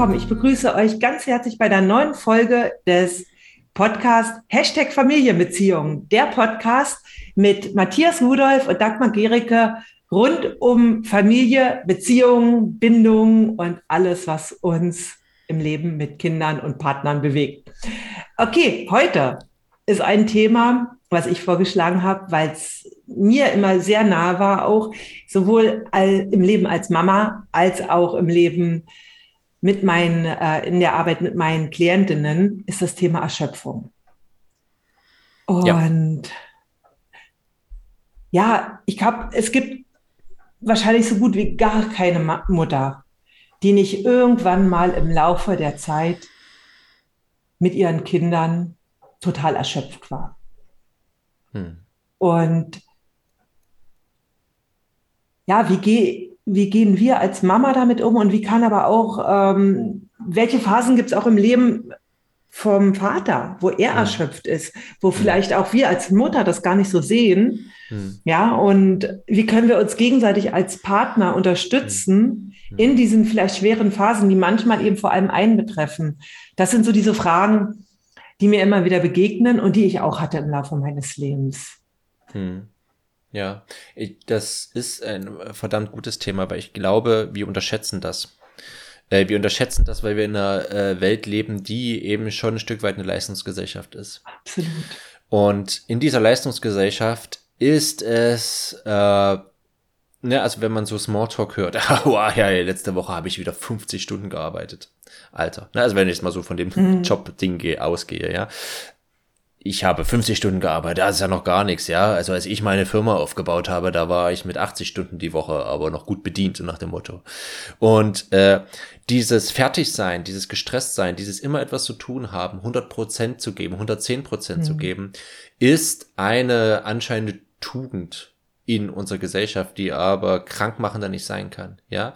willkommen. Ich begrüße euch ganz herzlich bei der neuen Folge des Podcasts Hashtag Familienbeziehungen. Der Podcast mit Matthias Rudolf und Dagmar Gericke rund um Familie, Beziehungen, Bindungen und alles, was uns im Leben mit Kindern und Partnern bewegt. Okay, heute ist ein Thema, was ich vorgeschlagen habe, weil es mir immer sehr nah war, auch sowohl im Leben als Mama als auch im Leben mit meinen, äh, in der Arbeit mit meinen Klientinnen, ist das Thema Erschöpfung. Und ja, ja ich glaube, es gibt wahrscheinlich so gut wie gar keine Mutter, die nicht irgendwann mal im Laufe der Zeit mit ihren Kindern total erschöpft war. Hm. Und ja, wie, geh, wie gehen wir als Mama damit um und wie kann aber auch, ähm, welche Phasen gibt es auch im Leben vom Vater, wo er erschöpft ist, wo vielleicht auch wir als Mutter das gar nicht so sehen. Mhm. Ja, und wie können wir uns gegenseitig als Partner unterstützen mhm. in diesen vielleicht schweren Phasen, die manchmal eben vor allem einen betreffen? Das sind so diese Fragen, die mir immer wieder begegnen und die ich auch hatte im Laufe meines Lebens. Mhm. Ja, ich, das ist ein verdammt gutes Thema, weil ich glaube, wir unterschätzen das. Äh, wir unterschätzen das, weil wir in einer äh, Welt leben, die eben schon ein Stück weit eine Leistungsgesellschaft ist. Absolut. Und in dieser Leistungsgesellschaft ist es, äh, ne, also wenn man so Smalltalk hört, wow, ja, letzte Woche habe ich wieder 50 Stunden gearbeitet. Alter. Ne, also wenn ich jetzt mal so von dem mhm. Job-Ding ausgehe, ja ich habe 50 Stunden gearbeitet, das ist ja noch gar nichts, ja. Also als ich meine Firma aufgebaut habe, da war ich mit 80 Stunden die Woche, aber noch gut bedient, so nach dem Motto. Und äh, dieses Fertigsein, dieses Gestresstsein, dieses immer etwas zu tun haben, 100 Prozent zu geben, 110 Prozent mhm. zu geben, ist eine anscheinende Tugend in unserer Gesellschaft, die aber krankmachender nicht sein kann, ja.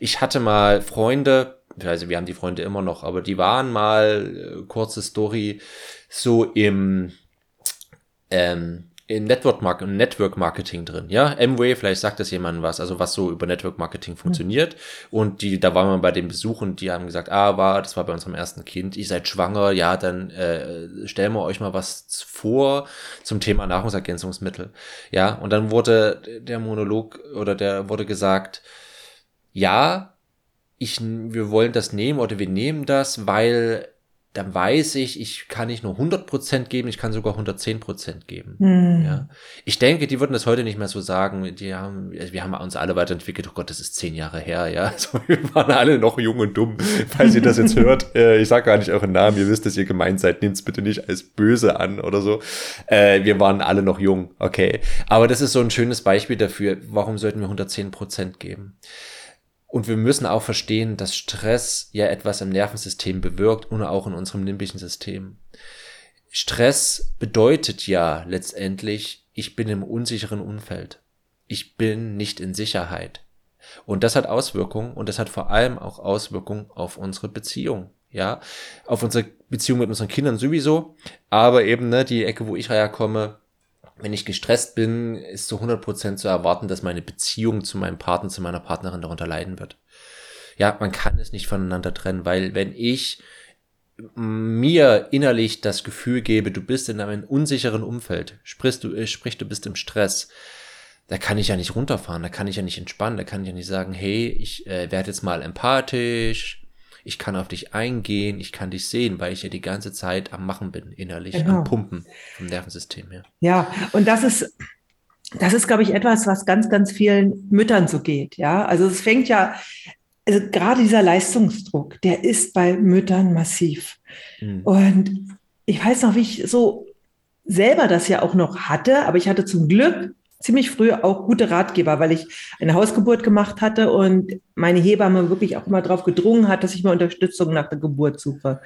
Ich hatte mal Freunde, also wir haben die Freunde immer noch, aber die waren mal, äh, kurze Story, so im, ähm, in Network, Mark Network Marketing drin, ja. M-Way, vielleicht sagt das jemandem was, also was so über Network Marketing funktioniert. Mhm. Und die, da waren wir bei den Besuchen, die haben gesagt, ah, war, das war bei unserem ersten Kind, ihr seid schwanger, ja, dann äh, stellen wir euch mal was vor zum Thema Nahrungsergänzungsmittel. Ja, und dann wurde der Monolog oder der wurde gesagt, ja, ich, wir wollen das nehmen oder wir nehmen das, weil dann weiß ich, ich kann nicht nur 100% geben, ich kann sogar 110% geben. Hm. Ja. Ich denke, die würden das heute nicht mehr so sagen. Die haben, also wir haben uns alle weiterentwickelt. Oh Gott, das ist zehn Jahre her, ja. Also wir waren alle noch jung und dumm. Falls ihr das jetzt hört, äh, ich sage gar nicht euren Namen, ihr wisst, dass ihr gemeint seid, nehmt es bitte nicht als böse an oder so. Äh, wir waren alle noch jung, okay. Aber das ist so ein schönes Beispiel dafür, warum sollten wir 110% geben. Und wir müssen auch verstehen, dass Stress ja etwas im Nervensystem bewirkt und auch in unserem limbischen System. Stress bedeutet ja letztendlich, ich bin im unsicheren Umfeld. Ich bin nicht in Sicherheit. Und das hat Auswirkungen und das hat vor allem auch Auswirkungen auf unsere Beziehung. Ja, auf unsere Beziehung mit unseren Kindern sowieso, aber eben ne, die Ecke, wo ich herkomme, wenn ich gestresst bin, ist zu 100% zu erwarten, dass meine Beziehung zu meinem Partner, zu meiner Partnerin darunter leiden wird. Ja, man kann es nicht voneinander trennen, weil wenn ich mir innerlich das Gefühl gebe, du bist in einem unsicheren Umfeld, sprich du, sprich, du bist im Stress, da kann ich ja nicht runterfahren, da kann ich ja nicht entspannen, da kann ich ja nicht sagen, hey, ich äh, werde jetzt mal empathisch, ich kann auf dich eingehen, ich kann dich sehen, weil ich ja die ganze Zeit am Machen bin, innerlich, genau. am Pumpen vom Nervensystem her. Ja, und das ist, das ist, glaube ich, etwas, was ganz, ganz vielen Müttern so geht. Ja, also es fängt ja, also gerade dieser Leistungsdruck, der ist bei Müttern massiv. Mhm. Und ich weiß noch, wie ich so selber das ja auch noch hatte, aber ich hatte zum Glück ziemlich früh auch gute Ratgeber, weil ich eine Hausgeburt gemacht hatte und meine Hebamme wirklich auch immer darauf gedrungen hat, dass ich mir Unterstützung nach der Geburt suche.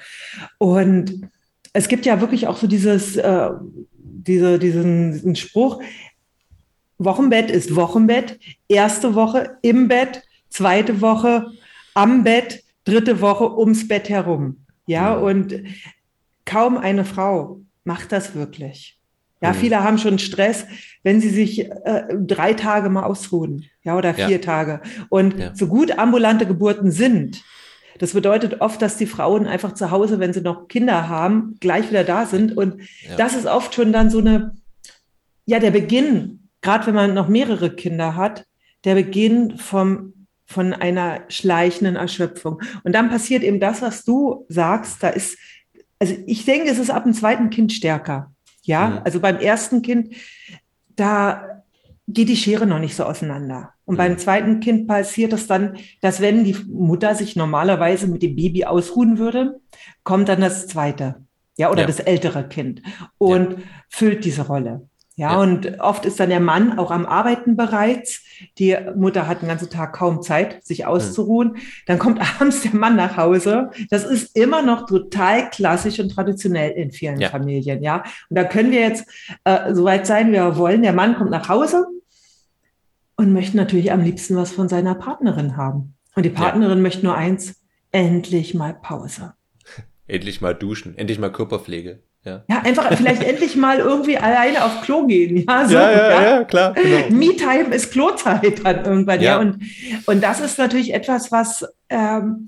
Und es gibt ja wirklich auch so dieses, äh, diese, diesen, diesen Spruch, Wochenbett ist Wochenbett, erste Woche im Bett, zweite Woche am Bett, dritte Woche ums Bett herum. Ja, und kaum eine Frau macht das wirklich. Ja, mhm. viele haben schon Stress, wenn sie sich äh, drei Tage mal ausruhen, ja, oder vier ja. Tage. Und ja. so gut ambulante Geburten sind, Das bedeutet oft, dass die Frauen einfach zu Hause, wenn sie noch Kinder haben, gleich wieder da sind. Und ja. das ist oft schon dann so eine, ja, der Beginn, gerade wenn man noch mehrere Kinder hat, der Beginn vom, von einer schleichenden Erschöpfung. Und dann passiert eben das, was du sagst, da ist, also ich denke, es ist ab dem zweiten Kind stärker. Ja, mhm. also beim ersten Kind, da geht die Schere noch nicht so auseinander. Und beim mhm. zweiten Kind passiert es dann, dass wenn die Mutter sich normalerweise mit dem Baby ausruhen würde, kommt dann das zweite, ja, oder ja. das ältere Kind und ja. füllt diese Rolle. Ja, ja, und oft ist dann der Mann auch am Arbeiten bereits. Die Mutter hat den ganzen Tag kaum Zeit, sich auszuruhen. Mhm. Dann kommt abends der Mann nach Hause. Das ist immer noch total klassisch und traditionell in vielen ja. Familien. Ja, und da können wir jetzt äh, so weit sein, wir wollen. Der Mann kommt nach Hause und möchte natürlich am liebsten was von seiner Partnerin haben. Und die Partnerin möchte nur eins: endlich mal Pause. Endlich mal duschen, endlich mal Körperpflege. Ja. ja, einfach vielleicht endlich mal irgendwie alleine auf Klo gehen. Ja, so, ja, ja, ja, klar. Genau. Me-Time ist Klozeit dann irgendwann. Ja. ja. Und, und das ist natürlich etwas, was ähm,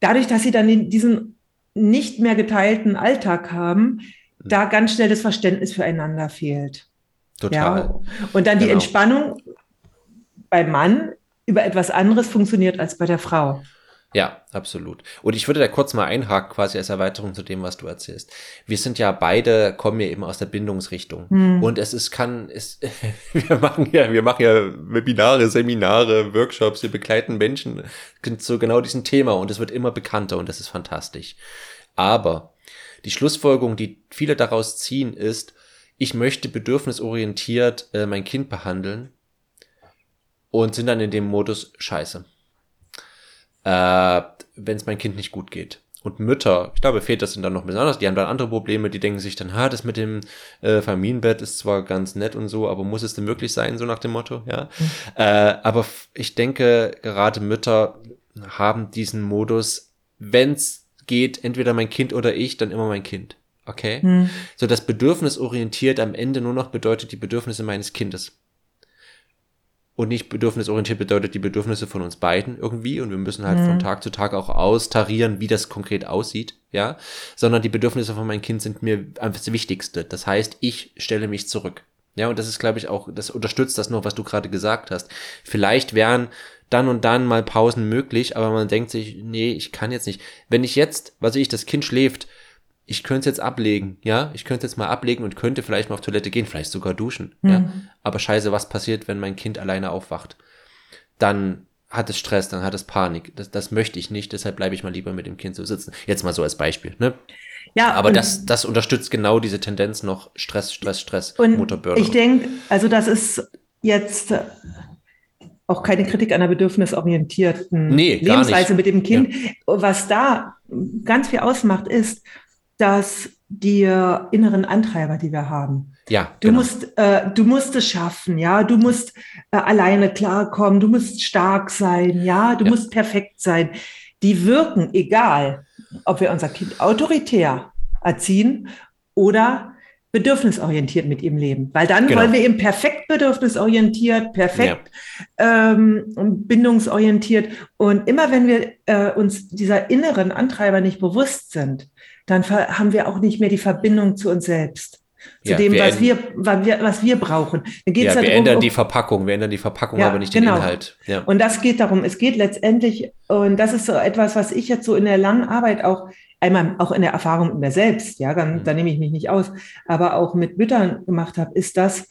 dadurch, dass sie dann in diesen nicht mehr geteilten Alltag haben, da ganz schnell das Verständnis füreinander fehlt. Total. Ja. Und dann genau. die Entspannung beim Mann über etwas anderes funktioniert als bei der Frau. Ja, absolut. Und ich würde da kurz mal einhaken, quasi als Erweiterung zu dem, was du erzählst. Wir sind ja beide, kommen ja eben aus der Bindungsrichtung. Hm. Und es ist, kann, es, wir machen ja, wir machen ja Webinare, Seminare, Workshops, wir begleiten Menschen zu genau diesem Thema und es wird immer bekannter und das ist fantastisch. Aber die Schlussfolgerung, die viele daraus ziehen, ist, ich möchte bedürfnisorientiert äh, mein Kind behandeln und sind dann in dem Modus Scheiße äh, wenn es mein Kind nicht gut geht. Und Mütter, ich glaube, Väter sind dann noch besonders, die haben dann andere Probleme, die denken sich dann, ha, das mit dem äh, Familienbett ist zwar ganz nett und so, aber muss es denn wirklich sein, so nach dem Motto, ja. Mhm. Äh, aber ich denke, gerade Mütter haben diesen Modus, wenn's geht, entweder mein Kind oder ich, dann immer mein Kind. Okay? Mhm. So das Bedürfnis orientiert am Ende nur noch bedeutet die Bedürfnisse meines Kindes und nicht bedürfnisorientiert bedeutet die Bedürfnisse von uns beiden irgendwie und wir müssen halt mhm. von Tag zu Tag auch austarieren, wie das konkret aussieht, ja, sondern die Bedürfnisse von meinem Kind sind mir einfach das Wichtigste. Das heißt, ich stelle mich zurück. Ja, und das ist, glaube ich, auch, das unterstützt das noch, was du gerade gesagt hast. Vielleicht wären dann und dann mal Pausen möglich, aber man denkt sich, nee, ich kann jetzt nicht. Wenn ich jetzt, was ich, das Kind schläft, ich könnte es jetzt ablegen, ja, ich könnte jetzt mal ablegen und könnte vielleicht mal auf Toilette gehen, vielleicht sogar duschen, mhm. ja. Aber scheiße, was passiert, wenn mein Kind alleine aufwacht? Dann hat es Stress, dann hat es Panik. Das, das möchte ich nicht, deshalb bleibe ich mal lieber mit dem Kind so sitzen. Jetzt mal so als Beispiel, ne? Ja, aber das, das unterstützt genau diese Tendenz noch Stress, Stress, Stress, und Mutterburnout. Ich denke, also das ist jetzt auch keine Kritik einer bedürfnisorientierten nee, Lebensweise mit dem Kind. Ja. Was da ganz viel ausmacht, ist, dass die inneren Antreiber, die wir haben. Ja. Du genau. musst, äh, du musst es schaffen, ja. Du musst äh, alleine klarkommen. Du musst stark sein, ja. Du ja. musst perfekt sein. Die wirken, egal, ob wir unser Kind autoritär erziehen oder bedürfnisorientiert mit ihm leben. Weil dann genau. wollen wir eben perfekt bedürfnisorientiert, perfekt ja. ähm, bindungsorientiert. Und immer wenn wir äh, uns dieser inneren Antreiber nicht bewusst sind, dann haben wir auch nicht mehr die Verbindung zu uns selbst. Zu ja, dem, wir was wir, was wir, wir brauchen. Dann geht's ja, wir darum, ändern die Verpackung, wir ändern die Verpackung, ja, aber nicht genau. den Inhalt. Ja. Und das geht darum, es geht letztendlich, und das ist so etwas, was ich jetzt so in der langen Arbeit auch, einmal auch in der Erfahrung mit mir selbst, ja, dann, mhm. da nehme ich mich nicht aus, aber auch mit Müttern gemacht habe, ist das,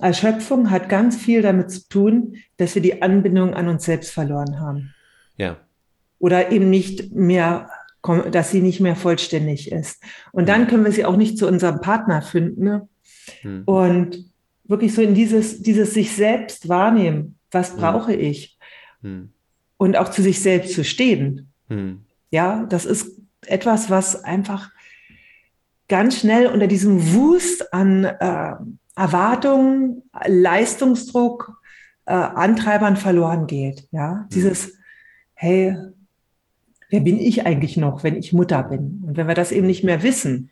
Erschöpfung hat ganz viel damit zu tun, dass wir die Anbindung an uns selbst verloren haben. Ja. Oder eben nicht mehr dass sie nicht mehr vollständig ist. Und dann können wir sie auch nicht zu unserem Partner finden. Ne? Mhm. Und wirklich so in dieses, dieses sich selbst wahrnehmen. Was hm. brauche ich? Mhm. Und auch zu sich selbst zu stehen. Mhm. Ja, das ist etwas, was einfach ganz schnell unter diesem Wust an äh, Erwartungen, Leistungsdruck, äh, Antreibern verloren geht. Ja, hm. dieses, hey, wer bin ich eigentlich noch, wenn ich Mutter bin? Und wenn wir das eben nicht mehr wissen,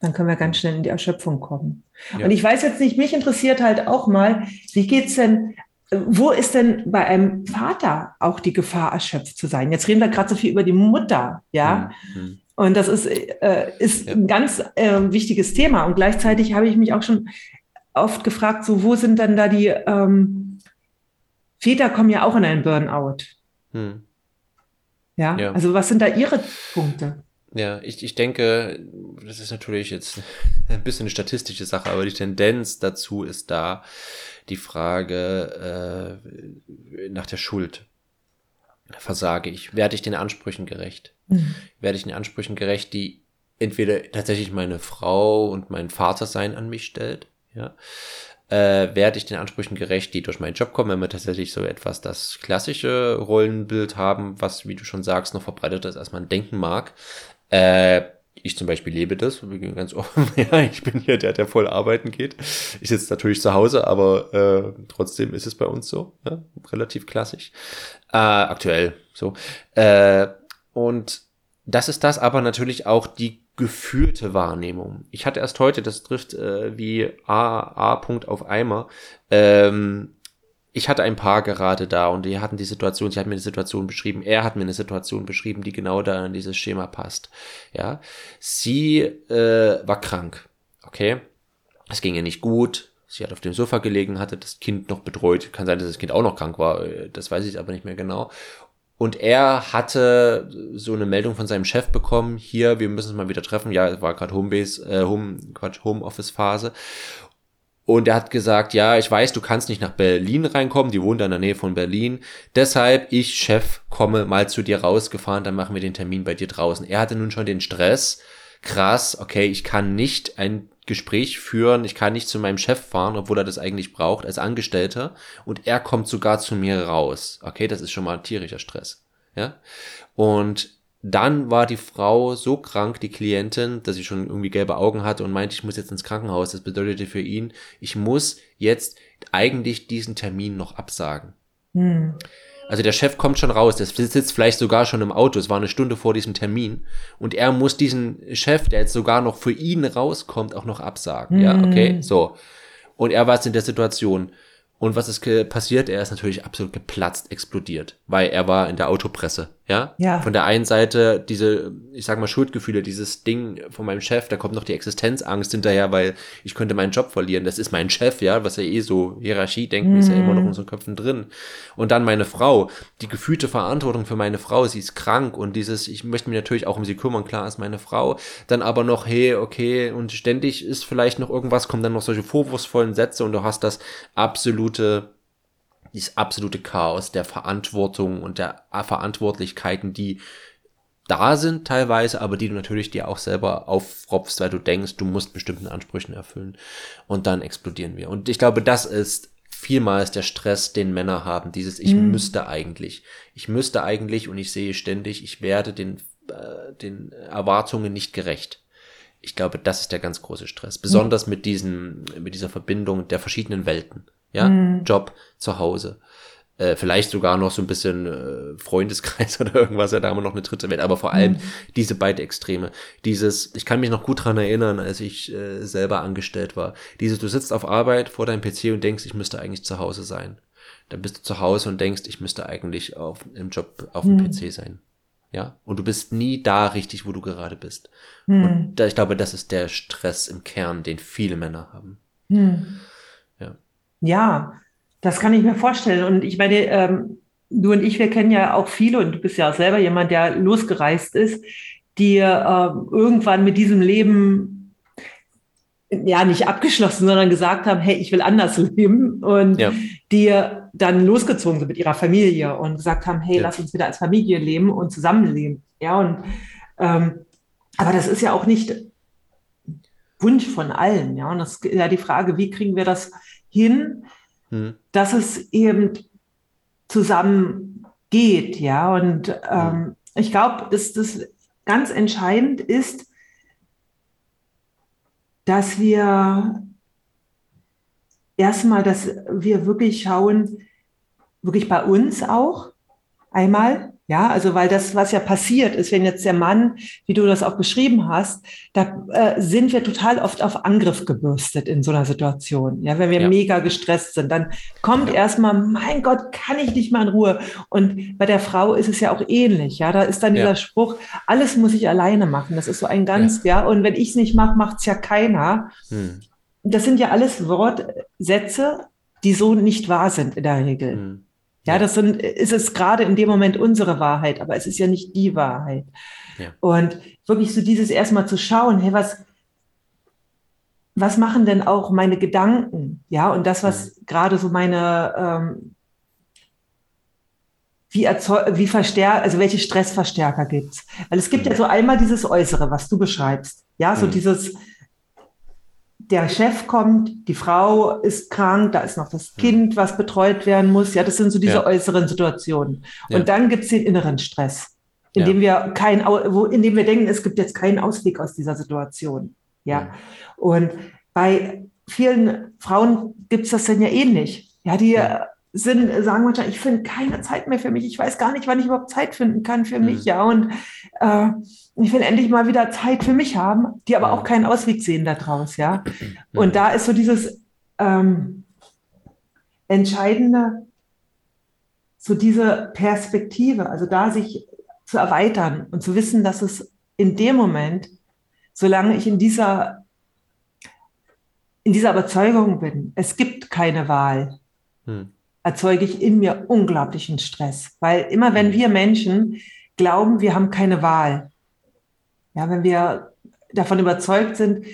dann können wir ganz schnell in die Erschöpfung kommen. Ja. Und ich weiß jetzt nicht, mich interessiert halt auch mal, wie geht's denn wo ist denn bei einem Vater auch die Gefahr, erschöpft zu sein? Jetzt reden wir gerade so viel über die Mutter, ja. Mhm. Und das ist, äh, ist ja. ein ganz äh, wichtiges Thema. Und gleichzeitig habe ich mich auch schon oft gefragt, so wo sind dann da die ähm, Väter kommen ja auch in einen Burnout. Mhm. Ja? ja, also was sind da Ihre Punkte? Ja, ich, ich denke, das ist natürlich jetzt ein bisschen eine statistische Sache, aber die Tendenz dazu ist da die Frage äh, nach der Schuld. Versage ich? Werde ich den Ansprüchen gerecht? Mhm. Werde ich den Ansprüchen gerecht, die entweder tatsächlich meine Frau und mein Vater sein an mich stellt, ja, äh, werde ich den Ansprüchen gerecht, die durch meinen Job kommen, wenn wir tatsächlich so etwas das klassische Rollenbild haben, was, wie du schon sagst, noch verbreitet ist, als man denken mag. Äh, ich zum Beispiel lebe das, ganz offen, ja, ich bin hier der, der voll arbeiten geht. Ich sitze natürlich zu Hause, aber äh, trotzdem ist es bei uns so, ja, relativ klassisch. Äh, aktuell so. Äh, und das ist das aber natürlich auch die gefühlte Wahrnehmung. Ich hatte erst heute, das trifft äh, wie A, A. Punkt auf Eimer, ähm, ich hatte ein Paar gerade da und die hatten die Situation, sie hat mir eine Situation beschrieben, er hat mir eine Situation beschrieben, die genau da in dieses Schema passt. Ja, sie äh, war krank, okay, es ging ihr nicht gut, sie hat auf dem Sofa gelegen, hatte das Kind noch betreut, kann sein, dass das Kind auch noch krank war, äh, das weiß ich aber nicht mehr genau. Und er hatte so eine Meldung von seinem Chef bekommen, hier, wir müssen uns mal wieder treffen. Ja, es war gerade Homebase, äh, Home, Quatsch, Homeoffice-Phase. Und er hat gesagt, ja, ich weiß, du kannst nicht nach Berlin reinkommen, die wohnt in der Nähe von Berlin. Deshalb, ich, Chef, komme mal zu dir rausgefahren, dann machen wir den Termin bei dir draußen. Er hatte nun schon den Stress. Krass, okay, ich kann nicht ein Gespräch führen, ich kann nicht zu meinem Chef fahren, obwohl er das eigentlich braucht, als Angestellter. Und er kommt sogar zu mir raus. Okay, das ist schon mal tierischer Stress. Ja. Und dann war die Frau so krank, die Klientin, dass sie schon irgendwie gelbe Augen hatte und meinte, ich muss jetzt ins Krankenhaus. Das bedeutete für ihn, ich muss jetzt eigentlich diesen Termin noch absagen. Hm. Also der Chef kommt schon raus, der sitzt vielleicht sogar schon im Auto, es war eine Stunde vor diesem Termin und er muss diesen Chef, der jetzt sogar noch für ihn rauskommt, auch noch absagen. Hm. Ja, okay, so. Und er war jetzt in der Situation, und was ist passiert? Er ist natürlich absolut geplatzt, explodiert, weil er war in der Autopresse. Ja? ja. Von der einen Seite diese, ich sag mal, Schuldgefühle, dieses Ding von meinem Chef, da kommt noch die Existenzangst hinterher, weil ich könnte meinen Job verlieren. Das ist mein Chef, ja, was ja eh so Hierarchie denken, mhm. ist ja immer noch in unseren Köpfen drin. Und dann meine Frau, die gefühlte Verantwortung für meine Frau, sie ist krank und dieses, ich möchte mich natürlich auch um sie kümmern, klar ist meine Frau. Dann aber noch, hey, okay, und ständig ist vielleicht noch irgendwas, kommen dann noch solche vorwurfsvollen Sätze und du hast das absolute dieses absolute Chaos der Verantwortung und der Verantwortlichkeiten, die da sind teilweise, aber die du natürlich dir auch selber aufropfst, weil du denkst, du musst bestimmten Ansprüchen erfüllen und dann explodieren wir. Und ich glaube, das ist vielmals der Stress, den Männer haben, dieses ich mhm. müsste eigentlich, ich müsste eigentlich und ich sehe ständig, ich werde den, äh, den Erwartungen nicht gerecht. Ich glaube, das ist der ganz große Stress, besonders mhm. mit diesen, mit dieser Verbindung der verschiedenen Welten ja, mhm. Job zu Hause. Äh, vielleicht sogar noch so ein bisschen äh, Freundeskreis oder irgendwas, ja, da haben wir noch eine dritte Welt, aber vor allem mhm. diese beiden Extreme. Dieses, ich kann mich noch gut dran erinnern, als ich äh, selber angestellt war. Dieses, du sitzt auf Arbeit vor deinem PC und denkst, ich müsste eigentlich zu Hause sein. Dann bist du zu Hause und denkst, ich müsste eigentlich auf, im Job auf dem mhm. PC sein. Ja, und du bist nie da richtig, wo du gerade bist. Mhm. Und da, ich glaube, das ist der Stress im Kern, den viele Männer haben. Ja, das kann ich mir vorstellen. Und ich meine, ähm, du und ich, wir kennen ja auch viele, und du bist ja auch selber jemand, der losgereist ist, die äh, irgendwann mit diesem Leben ja nicht abgeschlossen, sondern gesagt haben, hey, ich will anders leben und ja. die dann losgezogen sind mit ihrer Familie und gesagt haben, hey, ja. lass uns wieder als Familie leben und zusammenleben. Ja, und ähm, aber das ist ja auch nicht Wunsch von allen, ja. Und das ist ja die Frage, wie kriegen wir das hin, hm. dass es eben zusammen geht, ja. Und ähm, hm. ich glaube, dass das ganz entscheidend ist, dass wir erstmal, dass wir wirklich schauen, wirklich bei uns auch einmal, Ja, also weil das, was ja passiert ist, wenn jetzt der Mann, wie du das auch beschrieben hast, da äh, sind wir total oft auf Angriff gebürstet in so einer Situation. Ja, wenn wir ja. mega gestresst sind, dann kommt ja. erstmal, mein Gott, kann ich nicht mal in Ruhe. Und bei der Frau ist es ja auch ähnlich. Ja, da ist dann ja. dieser Spruch, alles muss ich alleine machen. Das ist so ein ganz, ja, und wenn ich es nicht mache, macht es ja keiner. Hm. Das sind ja alles Wortsätze, die so nicht wahr sind in der Regel. Hm. Ja, das sind, ist es gerade in dem Moment unsere Wahrheit, aber es ist ja nicht die Wahrheit. Ja. Und wirklich so dieses erstmal zu schauen, hey, was, was machen denn auch meine Gedanken? Ja, und das, was mhm. gerade so meine, ähm, wie erzeug, wie verstärkt, also welche Stressverstärker gibt's? Weil es gibt mhm. ja so einmal dieses Äußere, was du beschreibst. Ja, so mhm. dieses, der Chef kommt, die Frau ist krank, da ist noch das Kind, was betreut werden muss. Ja, das sind so diese ja. äußeren Situationen. Und ja. dann gibt es den inneren Stress, in dem wir kein, wo, in dem wir denken, es gibt jetzt keinen Ausweg aus dieser Situation. Ja. Und bei vielen Frauen gibt es das dann ja ähnlich. Ja, die sind, sagen manchmal, ich finde keine Zeit mehr für mich. Ich weiß gar nicht, wann ich überhaupt Zeit finden kann für mich. Mhm. Ja, und äh, ich will endlich mal wieder Zeit für mich haben, die aber auch keinen Ausweg sehen daraus, ja. Und da ist so dieses ähm, Entscheidende, so diese Perspektive, also da sich zu erweitern und zu wissen, dass es in dem Moment, solange ich in dieser, in dieser Überzeugung bin, es gibt keine Wahl, hm. Erzeuge ich in mir unglaublichen Stress. Weil immer wenn hm. wir Menschen glauben, wir haben keine Wahl, ja, wenn wir davon überzeugt sind,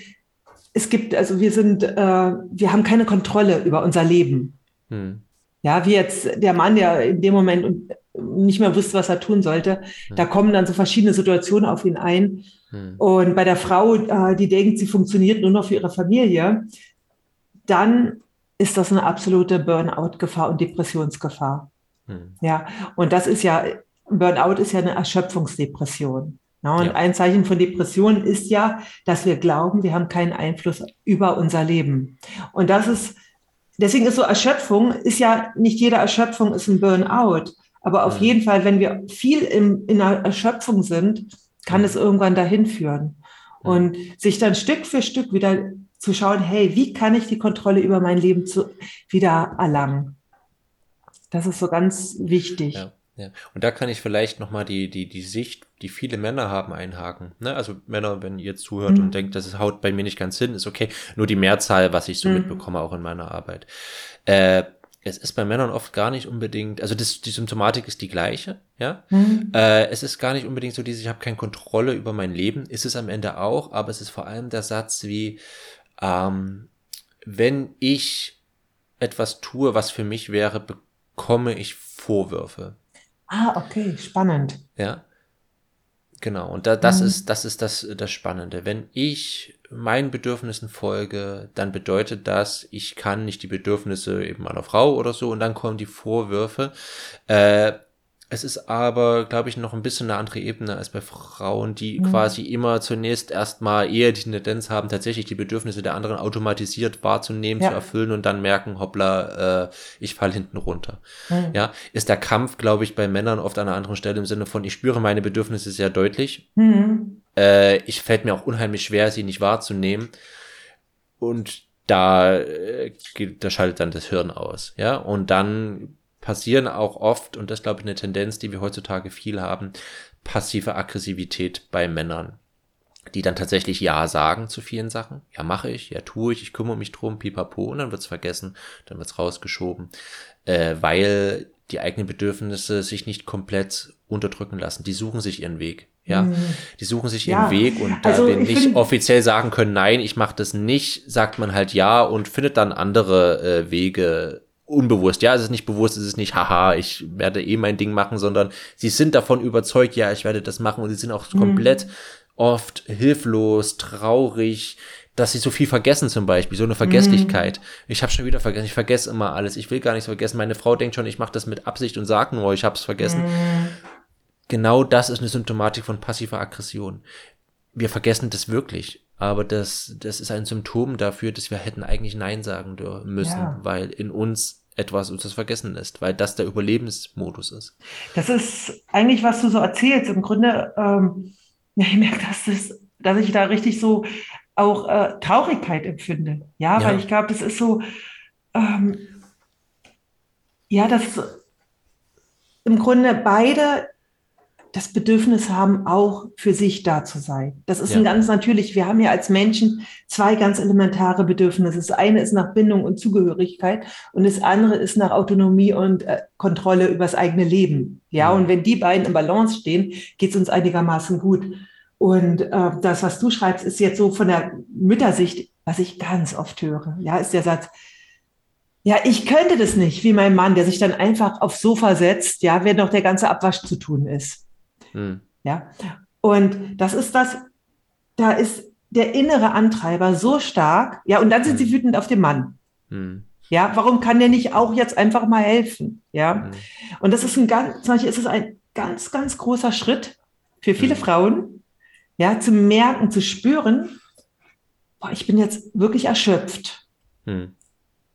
es gibt, also wir sind, äh, wir haben keine Kontrolle über unser Leben. Hm. Ja, wie jetzt der Mann, der in dem Moment nicht mehr wusste, was er tun sollte, hm. da kommen dann so verschiedene Situationen auf ihn ein. Hm. Und bei der Frau, äh, die denkt, sie funktioniert nur noch für ihre Familie, dann ist das eine absolute Burnout-Gefahr und Depressionsgefahr. Hm. Ja, und das ist ja, Burnout ist ja eine Erschöpfungsdepression. Ja, und ja. ein Zeichen von Depressionen ist ja, dass wir glauben, wir haben keinen Einfluss über unser Leben. Und das ist, deswegen ist so Erschöpfung, ist ja nicht jede Erschöpfung ist ein Burnout. Aber auf jeden Fall, wenn wir viel im, in einer Erschöpfung sind, kann es irgendwann dahin führen. Und sich dann Stück für Stück wieder zu schauen, hey, wie kann ich die Kontrolle über mein Leben zu, wieder erlangen? Das ist so ganz wichtig. Ja. Ja. Und da kann ich vielleicht nochmal die, die, die Sicht, die viele Männer haben, einhaken. Ne? Also Männer, wenn ihr zuhört mhm. und denkt, das haut bei mir nicht ganz hin, ist okay. Nur die Mehrzahl, was ich so mhm. mitbekomme, auch in meiner Arbeit. Äh, es ist bei Männern oft gar nicht unbedingt, also das, die Symptomatik ist die gleiche, ja. Mhm. Äh, es ist gar nicht unbedingt so dieses, ich habe keine Kontrolle über mein Leben, ist es am Ende auch, aber es ist vor allem der Satz wie, ähm, wenn ich etwas tue, was für mich wäre, bekomme ich Vorwürfe. Ah, okay, spannend. Ja. Genau. Und da, das mhm. ist, das ist das, das Spannende. Wenn ich meinen Bedürfnissen folge, dann bedeutet das, ich kann nicht die Bedürfnisse eben meiner Frau oder so und dann kommen die Vorwürfe. Äh, es ist aber, glaube ich, noch ein bisschen eine andere Ebene als bei Frauen, die mhm. quasi immer zunächst erstmal eher die Tendenz haben, tatsächlich die Bedürfnisse der anderen automatisiert wahrzunehmen, ja. zu erfüllen und dann merken, hoppla, äh, ich fall hinten runter. Mhm. Ja, ist der Kampf, glaube ich, bei Männern oft an einer anderen Stelle im Sinne von, ich spüre meine Bedürfnisse sehr deutlich. Mhm. Äh, ich fällt mir auch unheimlich schwer, sie nicht wahrzunehmen. Und da, äh, da schaltet dann das Hirn aus. Ja, und dann passieren auch oft, und das glaube ich eine Tendenz, die wir heutzutage viel haben, passive Aggressivität bei Männern, die dann tatsächlich Ja sagen zu vielen Sachen. Ja, mache ich, ja, tue ich, ich kümmere mich drum, pipapo, und dann wird's vergessen, dann wird's rausgeschoben, äh, weil die eigenen Bedürfnisse sich nicht komplett unterdrücken lassen. Die suchen sich ihren Weg. Ja, mhm. die suchen sich ja. ihren Weg und da also wir nicht offiziell sagen können, nein, ich mache das nicht, sagt man halt ja und findet dann andere äh, Wege, unbewusst. Ja, es ist nicht bewusst, es ist nicht, haha, ich werde eh mein Ding machen, sondern sie sind davon überzeugt, ja, ich werde das machen und sie sind auch mhm. komplett oft hilflos, traurig, dass sie so viel vergessen zum Beispiel, so eine Vergesslichkeit. Mhm. Ich habe schon wieder vergessen, ich vergesse immer alles, ich will gar nichts vergessen. Meine Frau denkt schon, ich mache das mit Absicht und sagt nur, ich habe es vergessen. Mhm. Genau das ist eine Symptomatik von passiver Aggression. Wir vergessen das wirklich. Aber das, das ist ein Symptom dafür, dass wir hätten eigentlich Nein sagen müssen, ja. weil in uns etwas uns das vergessen lässt, weil das der Überlebensmodus ist. Das ist eigentlich, was du so erzählst. Im Grunde, ähm, ja, ich merke, dass, das, dass ich da richtig so auch äh, Traurigkeit empfinde. Ja, ja. weil ich glaube, das ist so, ähm, ja, dass im Grunde beide das Bedürfnis haben, auch für sich da zu sein. Das ist ja. ein ganz natürlich, wir haben ja als Menschen zwei ganz elementare Bedürfnisse. Das eine ist nach Bindung und Zugehörigkeit und das andere ist nach Autonomie und äh, Kontrolle über das eigene Leben. Ja, ja, und wenn die beiden im Balance stehen, geht es uns einigermaßen gut. Und äh, das, was du schreibst, ist jetzt so von der Müttersicht, was ich ganz oft höre. Ja, ist der Satz, ja, ich könnte das nicht, wie mein Mann, der sich dann einfach aufs Sofa setzt, ja, wenn noch der ganze Abwasch zu tun ist. Hm. Ja. Und das ist das, da ist der innere Antreiber so stark, ja, und dann sind hm. sie wütend auf den Mann. Hm. Ja, warum kann der nicht auch jetzt einfach mal helfen? Ja. Hm. Und das ist ein ganz, zum Beispiel ist es ein ganz, ganz großer Schritt für viele hm. Frauen, ja, zu merken, zu spüren, boah, ich bin jetzt wirklich erschöpft. Hm.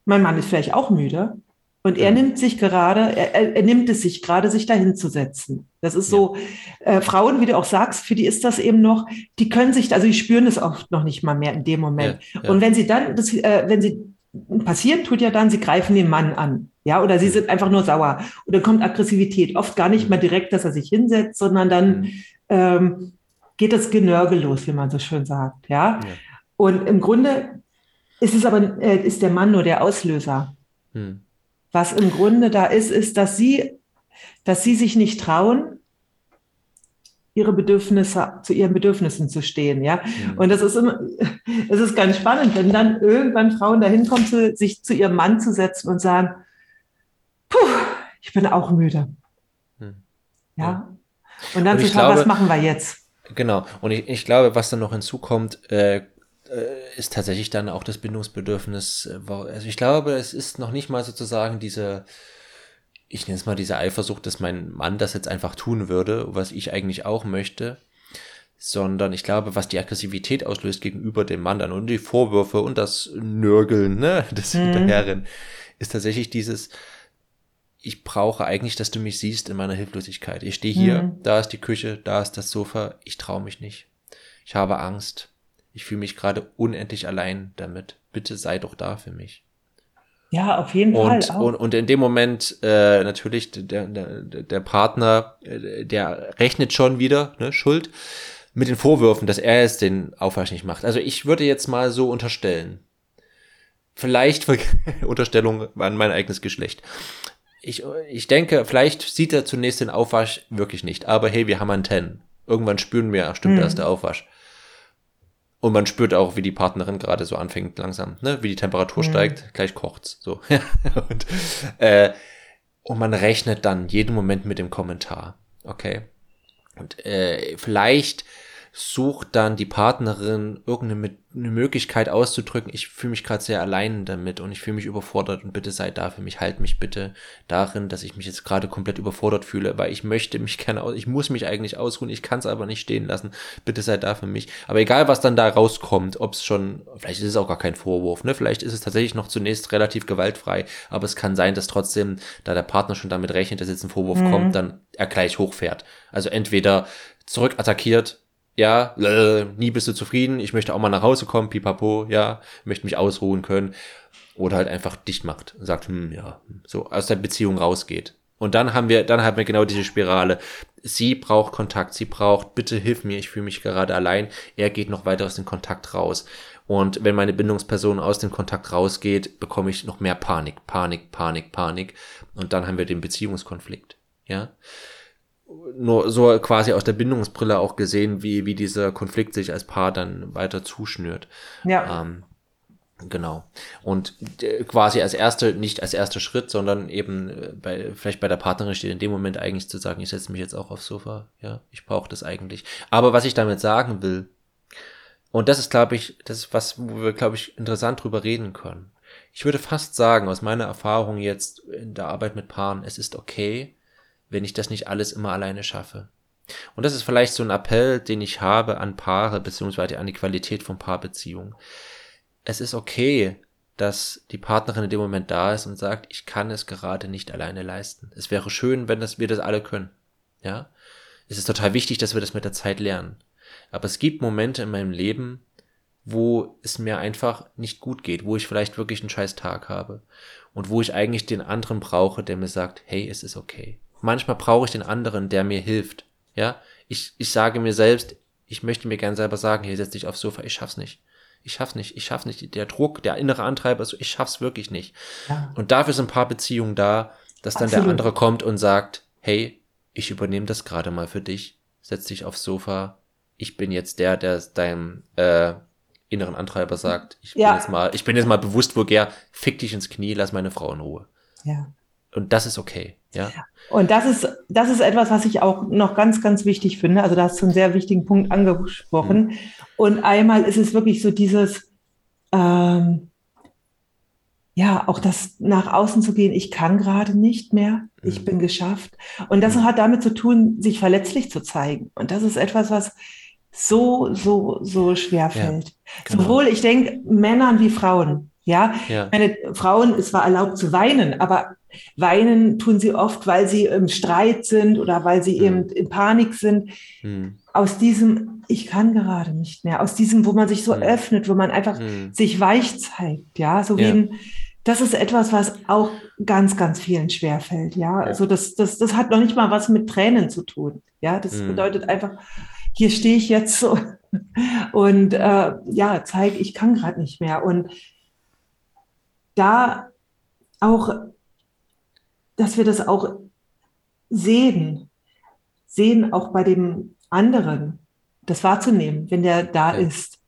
Mein Mann ist vielleicht auch müde, und er nimmt sich gerade, er, er nimmt es sich gerade, sich dahin zu setzen. Das ist so, äh, Frauen, wie du auch sagst, für die ist das eben noch, die können sich, also die spüren es oft noch nicht mal mehr in dem Moment. Ja, ja. Und wenn sie dann, das, äh, wenn sie passieren, tut ja dann, sie greifen den Mann an. Ja, oder sie sind einfach nur sauer. Oder kommt Aggressivität. Oft gar nicht mal direkt, dass er sich hinsetzt, sondern dann mhm. ähm, geht das Genörgel los, wie man so schön sagt. Ja. ja. Und im Grunde ist es aber, äh, ist der Mann nur der Auslöser. Mhm. Was im Grunde da ist, ist, dass sie, dass sie sich nicht trauen, ihre Bedürfnisse, zu ihren Bedürfnissen zu stehen, ja. Mhm. Und das ist immer, es ist ganz spannend, wenn dann irgendwann Frauen dahin kommen, zu, sich zu ihrem Mann zu setzen und sagen, puh, ich bin auch müde. Mhm. Ja. Und dann und zu schauen, glaube, was machen wir jetzt? Genau. Und ich, ich glaube, was dann noch hinzukommt, äh, ist tatsächlich dann auch das Bindungsbedürfnis. Äh, also ich glaube, es ist noch nicht mal sozusagen diese, ich nenne es mal diese Eifersucht, dass mein Mann das jetzt einfach tun würde, was ich eigentlich auch möchte, sondern ich glaube, was die Aggressivität auslöst gegenüber dem Mann dann und die Vorwürfe und das Nörgeln, ne, das mhm. Hinterherren, ist tatsächlich dieses, ich brauche eigentlich, dass du mich siehst in meiner Hilflosigkeit. Ich stehe hier, mhm. da ist die Küche, da ist das Sofa, ich traue mich nicht. Ich habe Angst. Ich fühle mich gerade unendlich allein damit. Bitte sei doch da für mich. Ja, auf jeden und, Fall. Auch. Und, und in dem Moment äh, natürlich der, der, der Partner, äh, der rechnet schon wieder, ne, Schuld, mit den Vorwürfen, dass er es den Aufwasch nicht macht. Also ich würde jetzt mal so unterstellen, vielleicht Unterstellung an mein eigenes Geschlecht. Ich, ich denke, vielleicht sieht er zunächst den Aufwasch wirklich nicht, aber hey, wir haben Antennen. Irgendwann spüren wir, stimmt, hm. da ist der Aufwasch. Und man spürt auch, wie die Partnerin gerade so anfängt langsam, ne? Wie die Temperatur mhm. steigt, gleich kocht's. So. und, äh, und man rechnet dann jeden Moment mit dem Kommentar. Okay. Und äh, vielleicht sucht dann die Partnerin irgendeine eine Möglichkeit auszudrücken, ich fühle mich gerade sehr allein damit und ich fühle mich überfordert und bitte sei da für mich, halt mich bitte darin, dass ich mich jetzt gerade komplett überfordert fühle, weil ich möchte mich gerne ich muss mich eigentlich ausruhen, ich kann es aber nicht stehen lassen, bitte sei da für mich. Aber egal, was dann da rauskommt, ob es schon, vielleicht ist es auch gar kein Vorwurf, ne? Vielleicht ist es tatsächlich noch zunächst relativ gewaltfrei, aber es kann sein, dass trotzdem, da der Partner schon damit rechnet, dass jetzt ein Vorwurf mhm. kommt, dann er gleich hochfährt. Also entweder zurückattackiert, ja, äh, nie bist du zufrieden, ich möchte auch mal nach Hause kommen, pipapo, ja, möchte mich ausruhen können. Oder halt einfach dicht macht und sagt, hm, ja, so aus der Beziehung rausgeht. Und dann haben wir, dann haben wir genau diese Spirale. Sie braucht Kontakt, sie braucht, bitte hilf mir, ich fühle mich gerade allein. Er geht noch weiter aus dem Kontakt raus. Und wenn meine Bindungsperson aus dem Kontakt rausgeht, bekomme ich noch mehr Panik, Panik, Panik, Panik. Und dann haben wir den Beziehungskonflikt. Ja nur so quasi aus der Bindungsbrille auch gesehen, wie, wie dieser Konflikt sich als Paar dann weiter zuschnürt. Ja. Ähm, genau. Und äh, quasi als erste, nicht als erster Schritt, sondern eben äh, bei, vielleicht bei der Partnerin steht in dem Moment eigentlich zu sagen, ich setze mich jetzt auch aufs Sofa. Ja, ich brauche das eigentlich. Aber was ich damit sagen will, und das ist, glaube ich, das ist was, wo wir, glaube ich, interessant drüber reden können. Ich würde fast sagen, aus meiner Erfahrung jetzt in der Arbeit mit Paaren, es ist okay, wenn ich das nicht alles immer alleine schaffe. Und das ist vielleicht so ein Appell, den ich habe an Paare, beziehungsweise an die Qualität von Paarbeziehungen. Es ist okay, dass die Partnerin in dem Moment da ist und sagt, ich kann es gerade nicht alleine leisten. Es wäre schön, wenn das, wir das alle können. Ja. Es ist total wichtig, dass wir das mit der Zeit lernen. Aber es gibt Momente in meinem Leben, wo es mir einfach nicht gut geht, wo ich vielleicht wirklich einen scheiß Tag habe und wo ich eigentlich den anderen brauche, der mir sagt, hey, es ist okay. Manchmal brauche ich den anderen, der mir hilft. Ja, ich, ich sage mir selbst, ich möchte mir gern selber sagen, hier setz dich aufs Sofa, ich schaff's nicht. Ich schaff's nicht, ich schaff's nicht. Der Druck, der innere Antreiber, so, ich schaff's wirklich nicht. Ja. Und dafür sind ein paar Beziehungen da, dass dann Absolut. der andere kommt und sagt, hey, ich übernehme das gerade mal für dich, setz dich aufs Sofa. Ich bin jetzt der, der deinem äh, inneren Antreiber sagt, ich ja. bin jetzt mal, ich bin jetzt mal bewusst vulgär, fick dich ins Knie, lass meine Frau in Ruhe. Ja. Und das ist okay, ja. Und das ist, das ist etwas, was ich auch noch ganz, ganz wichtig finde. Also da hast du einen sehr wichtigen Punkt angesprochen. Mhm. Und einmal ist es wirklich so dieses, ähm, ja, auch das nach außen zu gehen, ich kann gerade nicht mehr, ich mhm. bin geschafft. Und das mhm. hat damit zu tun, sich verletzlich zu zeigen. Und das ist etwas, was so, so, so schwer fällt. Ja, genau. Sowohl, ich denke, Männern wie Frauen. Ja, ja. meine Frauen, es war erlaubt zu weinen, aber weinen tun sie oft, weil sie im Streit sind oder weil sie mhm. eben in Panik sind. Mhm. Aus diesem, ich kann gerade nicht mehr, aus diesem, wo man sich so mhm. öffnet, wo man einfach mhm. sich weich zeigt, ja, so wie ja. ein, das ist etwas, was auch ganz, ganz vielen schwerfällt, ja. ja. Also das, das, das hat noch nicht mal was mit Tränen zu tun. Ja, das mhm. bedeutet einfach, hier stehe ich jetzt so und äh, ja, zeige, ich kann gerade nicht mehr. Und da auch, dass wir das auch sehen, sehen auch bei dem anderen, das wahrzunehmen, wenn der da ja. ist.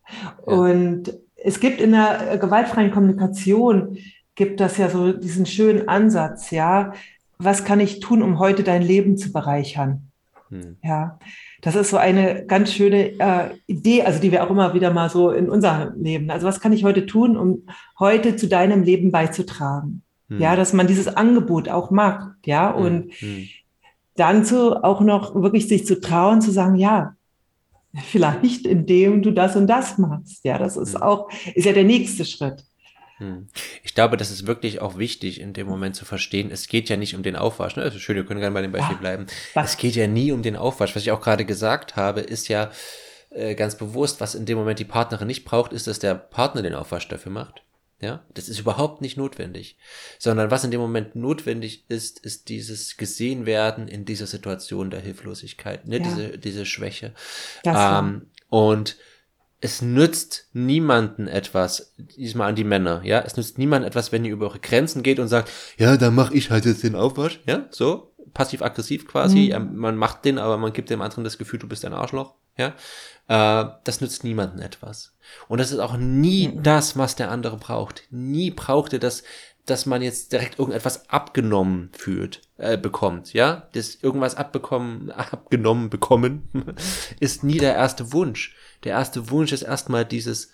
Ja. Und es gibt in der gewaltfreien Kommunikation, gibt das ja so diesen schönen Ansatz, ja, was kann ich tun, um heute dein Leben zu bereichern? Hm. Ja, das ist so eine ganz schöne äh, Idee, also die wir auch immer wieder mal so in unserem Leben. Also was kann ich heute tun, um heute zu deinem Leben beizutragen? Hm. Ja, dass man dieses Angebot auch mag, ja, hm. und hm. dann zu auch noch wirklich sich zu trauen, zu sagen, ja, vielleicht indem du das und das machst. Ja, das ist hm. auch, ist ja der nächste Schritt. Hm. Ich glaube, das ist wirklich auch wichtig, in dem Moment zu verstehen. Es geht ja nicht um den Aufwasch. Ne? Also schön, wir können gerne bei dem Beispiel bleiben. Es geht ja nie um den Aufwasch. Was ich auch gerade gesagt habe, ist ja äh, ganz bewusst, was in dem Moment die Partnerin nicht braucht, ist, dass der Partner den Aufwasch dafür macht. Ja, das ist überhaupt nicht notwendig. Sondern was in dem Moment notwendig ist, ist dieses gesehen werden in dieser Situation der Hilflosigkeit, ne? Ja. diese, diese Schwäche. Ähm, und es nützt niemanden etwas, diesmal an die Männer, ja, es nützt niemanden etwas, wenn ihr über eure Grenzen geht und sagt, ja, dann mach ich halt jetzt den Aufwasch, ja, so, passiv-aggressiv quasi, mhm. man macht den, aber man gibt dem anderen das Gefühl, du bist ein Arschloch, ja, äh, das nützt niemanden etwas. Und das ist auch nie mhm. das, was der andere braucht. Nie braucht er das, dass man jetzt direkt irgendetwas abgenommen fühlt, äh, bekommt, ja? Das irgendwas abbekommen, abgenommen bekommen, ist nie der erste Wunsch. Der erste Wunsch ist erstmal dieses,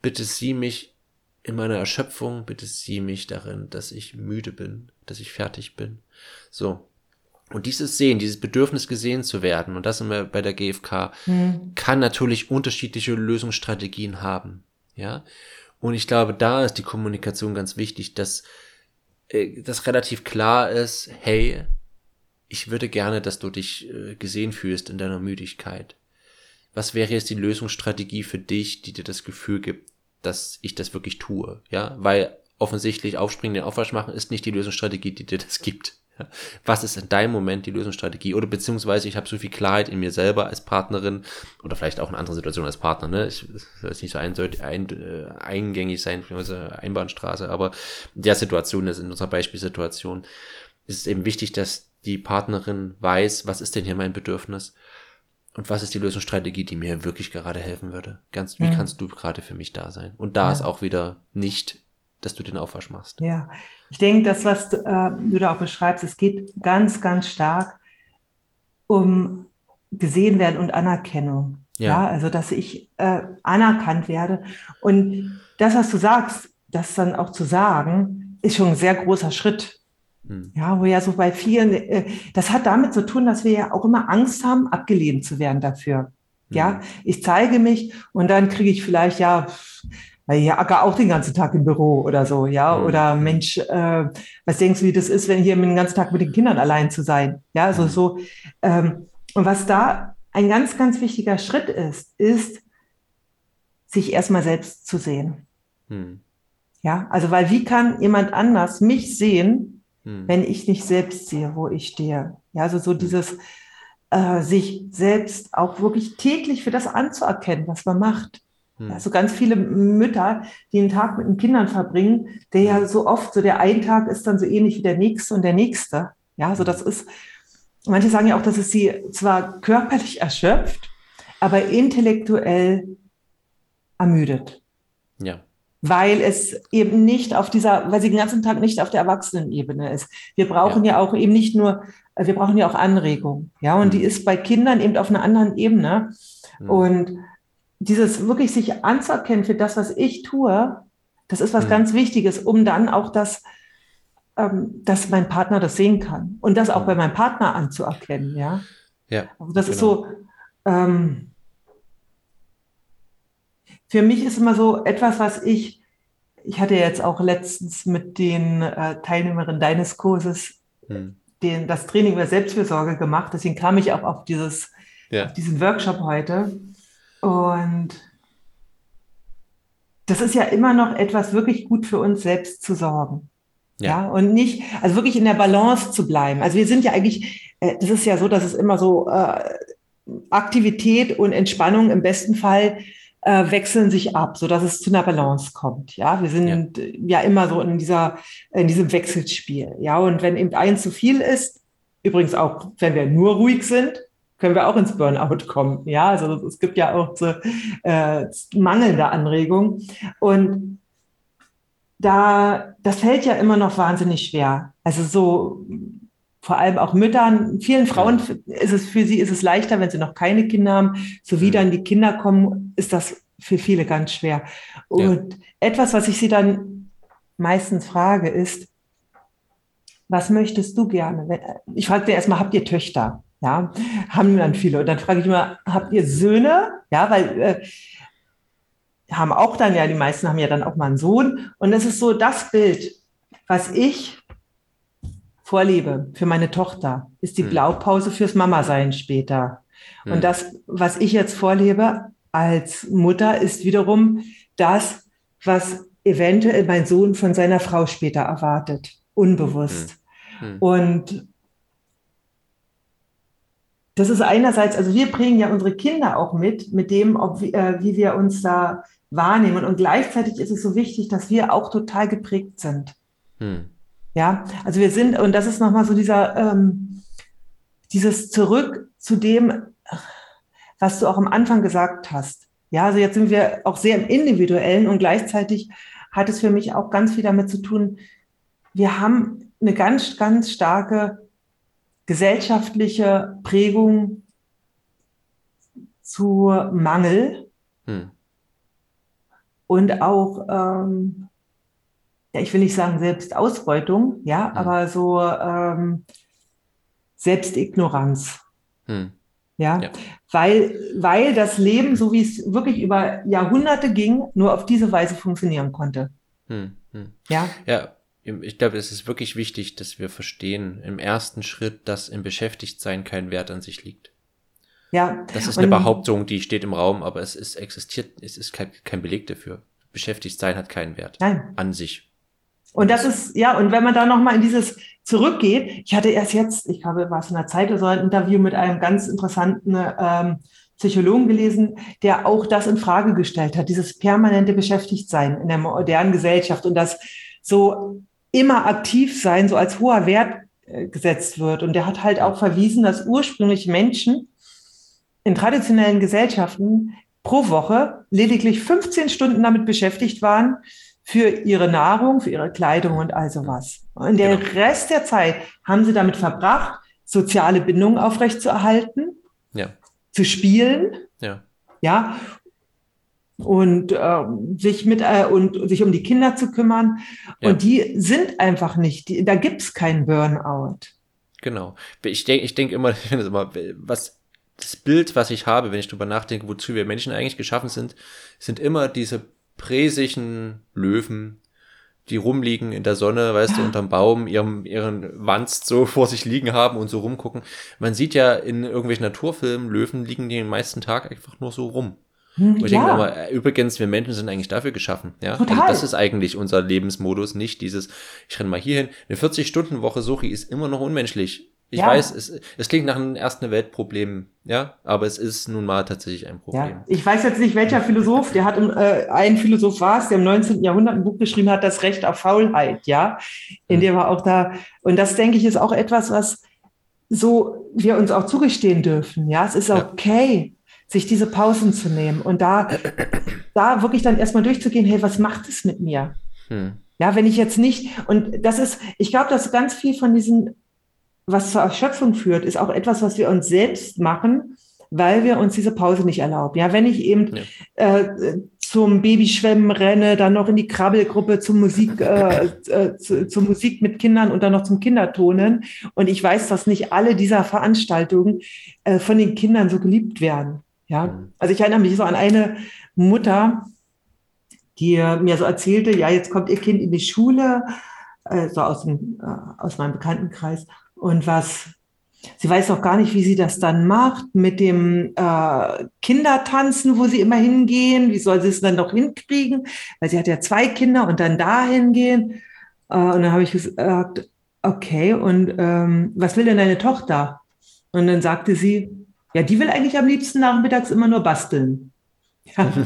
bitte sieh mich in meiner Erschöpfung, bitte sieh mich darin, dass ich müde bin, dass ich fertig bin. So. Und dieses Sehen, dieses Bedürfnis gesehen zu werden, und das sind wir bei der GfK, mhm. kann natürlich unterschiedliche Lösungsstrategien haben, ja? Und ich glaube, da ist die Kommunikation ganz wichtig, dass äh, das relativ klar ist, hey, ich würde gerne, dass du dich äh, gesehen fühlst in deiner Müdigkeit. Was wäre jetzt die Lösungsstrategie für dich, die dir das Gefühl gibt, dass ich das wirklich tue? Ja, weil offensichtlich aufspringen, den Aufwasch machen ist nicht die Lösungsstrategie, die dir das gibt. Was ist in deinem Moment die Lösungsstrategie? Oder beziehungsweise ich habe so viel Klarheit in mir selber als Partnerin oder vielleicht auch in anderen Situationen als Partner. Ne? Ich soll jetzt nicht so ein, ein, äh, eingängig sein, also Einbahnstraße, aber in der Situation, ist in unserer Beispielsituation, ist es eben wichtig, dass die Partnerin weiß, was ist denn hier mein Bedürfnis und was ist die Lösungsstrategie, die mir wirklich gerade helfen würde. Ganz, wie ja. kannst du gerade für mich da sein? Und da ja. ist auch wieder nicht, dass du den Aufwasch machst. Ja, ich denke, das, was du, äh, du da auch beschreibst, es geht ganz, ganz stark um gesehen werden und Anerkennung. Ja, ja also dass ich äh, anerkannt werde. Und das, was du sagst, das dann auch zu sagen, ist schon ein sehr großer Schritt. Hm. Ja, wo ja so bei vielen, äh, das hat damit zu tun, dass wir ja auch immer Angst haben, abgelehnt zu werden dafür. Ja, hm. ich zeige mich und dann kriege ich vielleicht, ja, ich acker auch den ganzen Tag im Büro oder so, ja. Mhm. Oder Mensch, äh, was denkst du, wie das ist, wenn hier den ganzen Tag mit den Kindern allein zu sein? Ja, also mhm. so. Ähm, und was da ein ganz, ganz wichtiger Schritt ist, ist, sich erstmal selbst zu sehen. Mhm. Ja, also weil wie kann jemand anders mich sehen, hm. wenn ich nicht selbst sehe, wo ich stehe? Ja, also so hm. dieses äh, sich selbst auch wirklich täglich für das anzuerkennen, was man macht. Hm. Also ganz viele Mütter, die einen Tag mit den Kindern verbringen, der ja hm. so oft, so der ein Tag ist dann so ähnlich wie der nächste und der nächste. Ja, so das ist, manche sagen ja auch, dass es sie zwar körperlich erschöpft, aber intellektuell ermüdet. Ja weil es eben nicht auf dieser, weil sie den ganzen Tag nicht auf der Erwachsenenebene ist. Wir brauchen ja, ja auch eben nicht nur, wir brauchen ja auch Anregung, ja, und mhm. die ist bei Kindern eben auf einer anderen Ebene. Mhm. Und dieses wirklich sich anzuerkennen für das, was ich tue, das ist was mhm. ganz Wichtiges, um dann auch das, ähm, dass mein Partner das sehen kann und das auch mhm. bei meinem Partner anzuerkennen, ja. Ja. Also das genau. ist so, ähm, für mich ist immer so etwas, was ich, ich hatte jetzt auch letztens mit den äh, Teilnehmerinnen deines Kurses hm. den, das Training über Selbstfürsorge gemacht. Deswegen kam ich auch auf, dieses, ja. auf diesen Workshop heute. Und das ist ja immer noch etwas wirklich gut für uns selbst zu sorgen. Ja. ja. und nicht, also wirklich in der Balance zu bleiben. Also wir sind ja eigentlich, äh, das ist ja so, dass es immer so äh, Aktivität und Entspannung im besten Fall äh, wechseln sich ab, so dass es zu einer Balance kommt. Ja, wir sind ja. ja, immer so in dieser, in diesem Wechselspiel. Ja, und wenn eben eins zu viel ist, übrigens auch, wenn wir nur ruhig sind, können wir auch ins Burnout kommen. Ja, also es gibt ja auch so äh, mangelnde Anregungen. Und da, das fällt ja immer noch wahnsinnig schwer. Also so vor allem auch Müttern, vielen Frauen ist es für sie ist es leichter, wenn sie noch keine Kinder haben. So wie dann die Kinder kommen, ist das für viele ganz schwer. Und ja. etwas, was ich sie dann meistens frage, ist, was möchtest du gerne? Ich frage dir erstmal, habt ihr Töchter? Ja, haben dann viele. Und dann frage ich immer, habt ihr Söhne? Ja, weil äh, haben auch dann ja, die meisten haben ja dann auch mal einen Sohn. Und das ist so das Bild, was ich vorlebe für meine Tochter, ist die hm. Blaupause fürs Mama-Sein später. Hm. Und das, was ich jetzt vorlebe als Mutter, ist wiederum das, was eventuell mein Sohn von seiner Frau später erwartet, unbewusst. Hm. hm. Und das ist einerseits, also wir bringen ja unsere Kinder auch mit, mit dem, ob, äh, wie wir uns da wahrnehmen. Und gleichzeitig ist es so wichtig, dass wir auch total geprägt sind. Hm. Ja, also wir sind, und das ist nochmal so dieser, ähm, dieses Zurück zu dem, was du auch am Anfang gesagt hast. Ja, also jetzt sind wir auch sehr im Individuellen und gleichzeitig hat es für mich auch ganz viel damit zu tun, wir haben eine ganz, ganz starke gesellschaftliche Prägung zu Mangel hm. und auch ähm, ja, ich will nicht sagen Selbstausbeutung, ja, hm. aber so ähm, Selbstignoranz. Hm. Ja? ja, Weil, weil das Leben, so wie es wirklich über Jahrhunderte ging, nur auf diese Weise funktionieren konnte. Hm. Hm. Ja. Ja, ich glaube, es ist wirklich wichtig, dass wir verstehen im ersten Schritt, dass im Beschäftigtsein kein Wert an sich liegt. Ja. Das ist eine Behauptung, die steht im Raum, aber es ist existiert, es ist kein, kein Beleg dafür. Beschäftigt hat keinen Wert. Nein. An sich. Und das ist, ja, und wenn man da nochmal in dieses zurückgeht, ich hatte erst jetzt, ich glaube, war es in der Zeit oder so, ein Interview mit einem ganz interessanten ähm, Psychologen gelesen, der auch das in Frage gestellt hat, dieses permanente Beschäftigtsein in der modernen Gesellschaft und das so immer aktiv sein, so als hoher Wert äh, gesetzt wird. Und der hat halt auch verwiesen, dass ursprünglich Menschen in traditionellen Gesellschaften pro Woche lediglich 15 Stunden damit beschäftigt waren, für ihre Nahrung, für ihre Kleidung und all sowas. Und der genau. Rest der Zeit haben sie damit verbracht, soziale Bindungen aufrechtzuerhalten, ja. zu spielen, ja, ja und äh, sich mit äh, und sich um die Kinder zu kümmern. Ja. Und die sind einfach nicht, die, da gibt's keinen Burnout. Genau. Ich denke, ich denke immer, immer, was das Bild, was ich habe, wenn ich drüber nachdenke, wozu wir Menschen eigentlich geschaffen sind, sind immer diese präsigen Löwen, die rumliegen in der Sonne, weißt du, unterm Baum, ihren, ihren Wanst so vor sich liegen haben und so rumgucken. Man sieht ja in irgendwelchen Naturfilmen, Löwen liegen den meisten Tag einfach nur so rum. Hm, ich ja. denke mal, äh, übrigens, wir Menschen sind eigentlich dafür geschaffen. Ja? Total. Also das ist eigentlich unser Lebensmodus, nicht dieses, ich renne mal hierhin. Eine 40-Stunden-Woche, Suchi, ist immer noch unmenschlich. Ich Ja. weiß, es, es klingt nach einem ersten Weltproblem, ja, aber es ist nun mal tatsächlich ein Problem. Ja, ich weiß jetzt nicht, welcher Philosoph, der hat, im, äh, ein Philosoph war es, der im 19. Jahrhundert ein Buch geschrieben hat, das Recht auf Faulheit, ja, in Mhm. dem er auch da, und das denke ich ist auch etwas, was so wir uns auch zugestehen dürfen, ja, es ist Ja. Sich diese Pausen zu nehmen und da, da wirklich dann erstmal durchzugehen, hey, was macht es mit mir? Hm. Ja, wenn ich jetzt nicht, und das ist, ich glaube, dass ganz viel von diesen, was zur Erschöpfung führt, ist auch etwas, was wir uns selbst machen, weil wir uns diese Pause nicht erlauben. Ja, wenn ich eben Ja. äh, zum Babyschwemmen renne, dann noch in die Krabbelgruppe zum Musik, äh, äh, zu, zur Musik mit Kindern und dann noch zum Kindertonen. Und ich weiß, dass nicht alle dieser Veranstaltungen äh, von den Kindern so geliebt werden. Ja, also ich erinnere mich so an eine Mutter, die mir so erzählte, ja, jetzt kommt ihr Kind in die Schule, äh, so aus, dem, äh, aus meinem Bekanntenkreis. Und was, sie weiß noch gar nicht, wie sie das dann macht mit dem äh, Kindertanzen, wo sie immer hingehen. Wie soll sie es dann noch hinkriegen? Weil sie hat ja zwei Kinder und dann da hingehen. Äh, und dann habe ich gesagt, okay, und ähm, was will denn deine Tochter? Und dann sagte sie, ja, die will eigentlich am liebsten nachmittags immer nur basteln. Ja.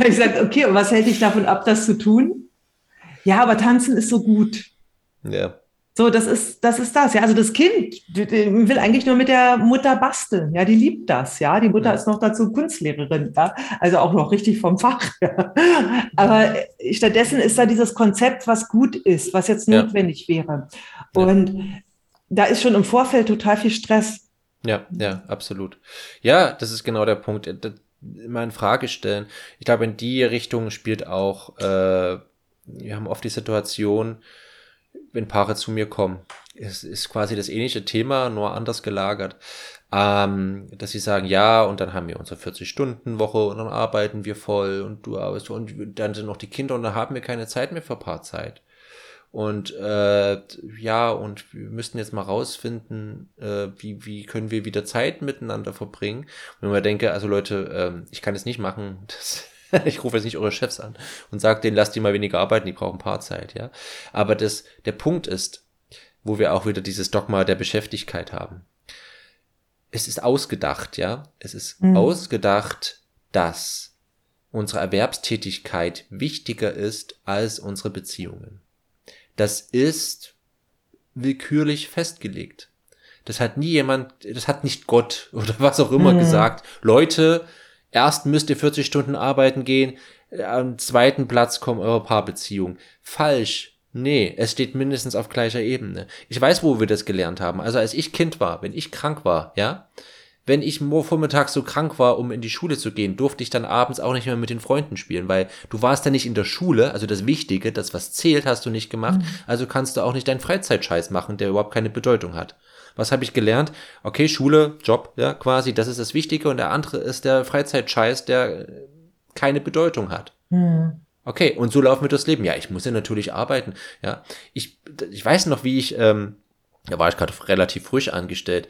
Ich gesagt, okay, und was hält dich davon ab, das zu tun? Ja, aber tanzen ist so gut. Ja. So, das ist, das ist das. Ja, also das Kind die- die will eigentlich nur mit der Mutter basteln. Ja, die liebt das. Ja, die Mutter Ja. ist noch dazu Kunstlehrerin. Ja, also auch noch richtig vom Fach. Ja. Aber stattdessen ist da dieses Konzept, was gut ist, was jetzt Ja. notwendig wäre. Ja. Und da ist schon im Vorfeld total viel Stress. Ja, ja, absolut. Ja, das ist genau der Punkt. Äh, Immer in Frage stellen. Ich glaube, in die Richtung spielt auch, äh, wir haben oft die Situation, wenn Paare zu mir kommen. Es ist quasi das ähnliche Thema, nur anders gelagert. Ähm, dass sie sagen, ja, und dann haben wir unsere 40-Stunden-Woche und dann arbeiten wir voll und du arbeitest und dann sind noch die Kinder und dann haben wir keine Zeit mehr für Paarzeit. Und äh, ja, und wir müssten jetzt mal rausfinden, äh, wie, wie können wir wieder Zeit miteinander verbringen. Und wenn man denke, also Leute, ähm, ich kann es nicht machen, das, ich rufe jetzt nicht eure Chefs an und sage denen, lasst die mal weniger arbeiten, die brauchen Paarzeit, ja. Aber das, der Punkt ist, wo wir auch wieder dieses Dogma der Beschäftigkeit haben. Es ist ausgedacht, ja. Es ist Mhm. ausgedacht, dass unsere Erwerbstätigkeit wichtiger ist als unsere Beziehungen. Das ist willkürlich festgelegt. Das hat nie jemand, das hat nicht Gott oder was auch immer Mhm. gesagt. Leute, erst müsst ihr 40 Stunden arbeiten gehen, äh, am zweiten Platz kommen eure Paarbeziehungen. Falsch. Nee, es steht mindestens auf gleicher Ebene. Ich weiß, wo wir das gelernt haben. Also als ich Kind war, wenn ich krank war, ja, wenn ich vormittags so krank war, um in die Schule zu gehen, durfte ich dann abends auch nicht mehr mit den Freunden spielen, weil du warst dann nicht in der Schule, also das Wichtige, das was zählt, hast du nicht gemacht, also kannst du auch nicht deinen Freizeitscheiß machen, der überhaupt keine Bedeutung hat. Was habe ich gelernt? Okay, Schule, Job, ja, quasi, das ist das Wichtige und der andere ist der Freizeitscheiß, der keine Bedeutung hat. Hm. Okay, und so laufen wir durchs Leben. Ja, ich muss ja natürlich arbeiten. Ja, ich, ich weiß noch, wie ich, ähm, da war ich gerade relativ frisch angestellt.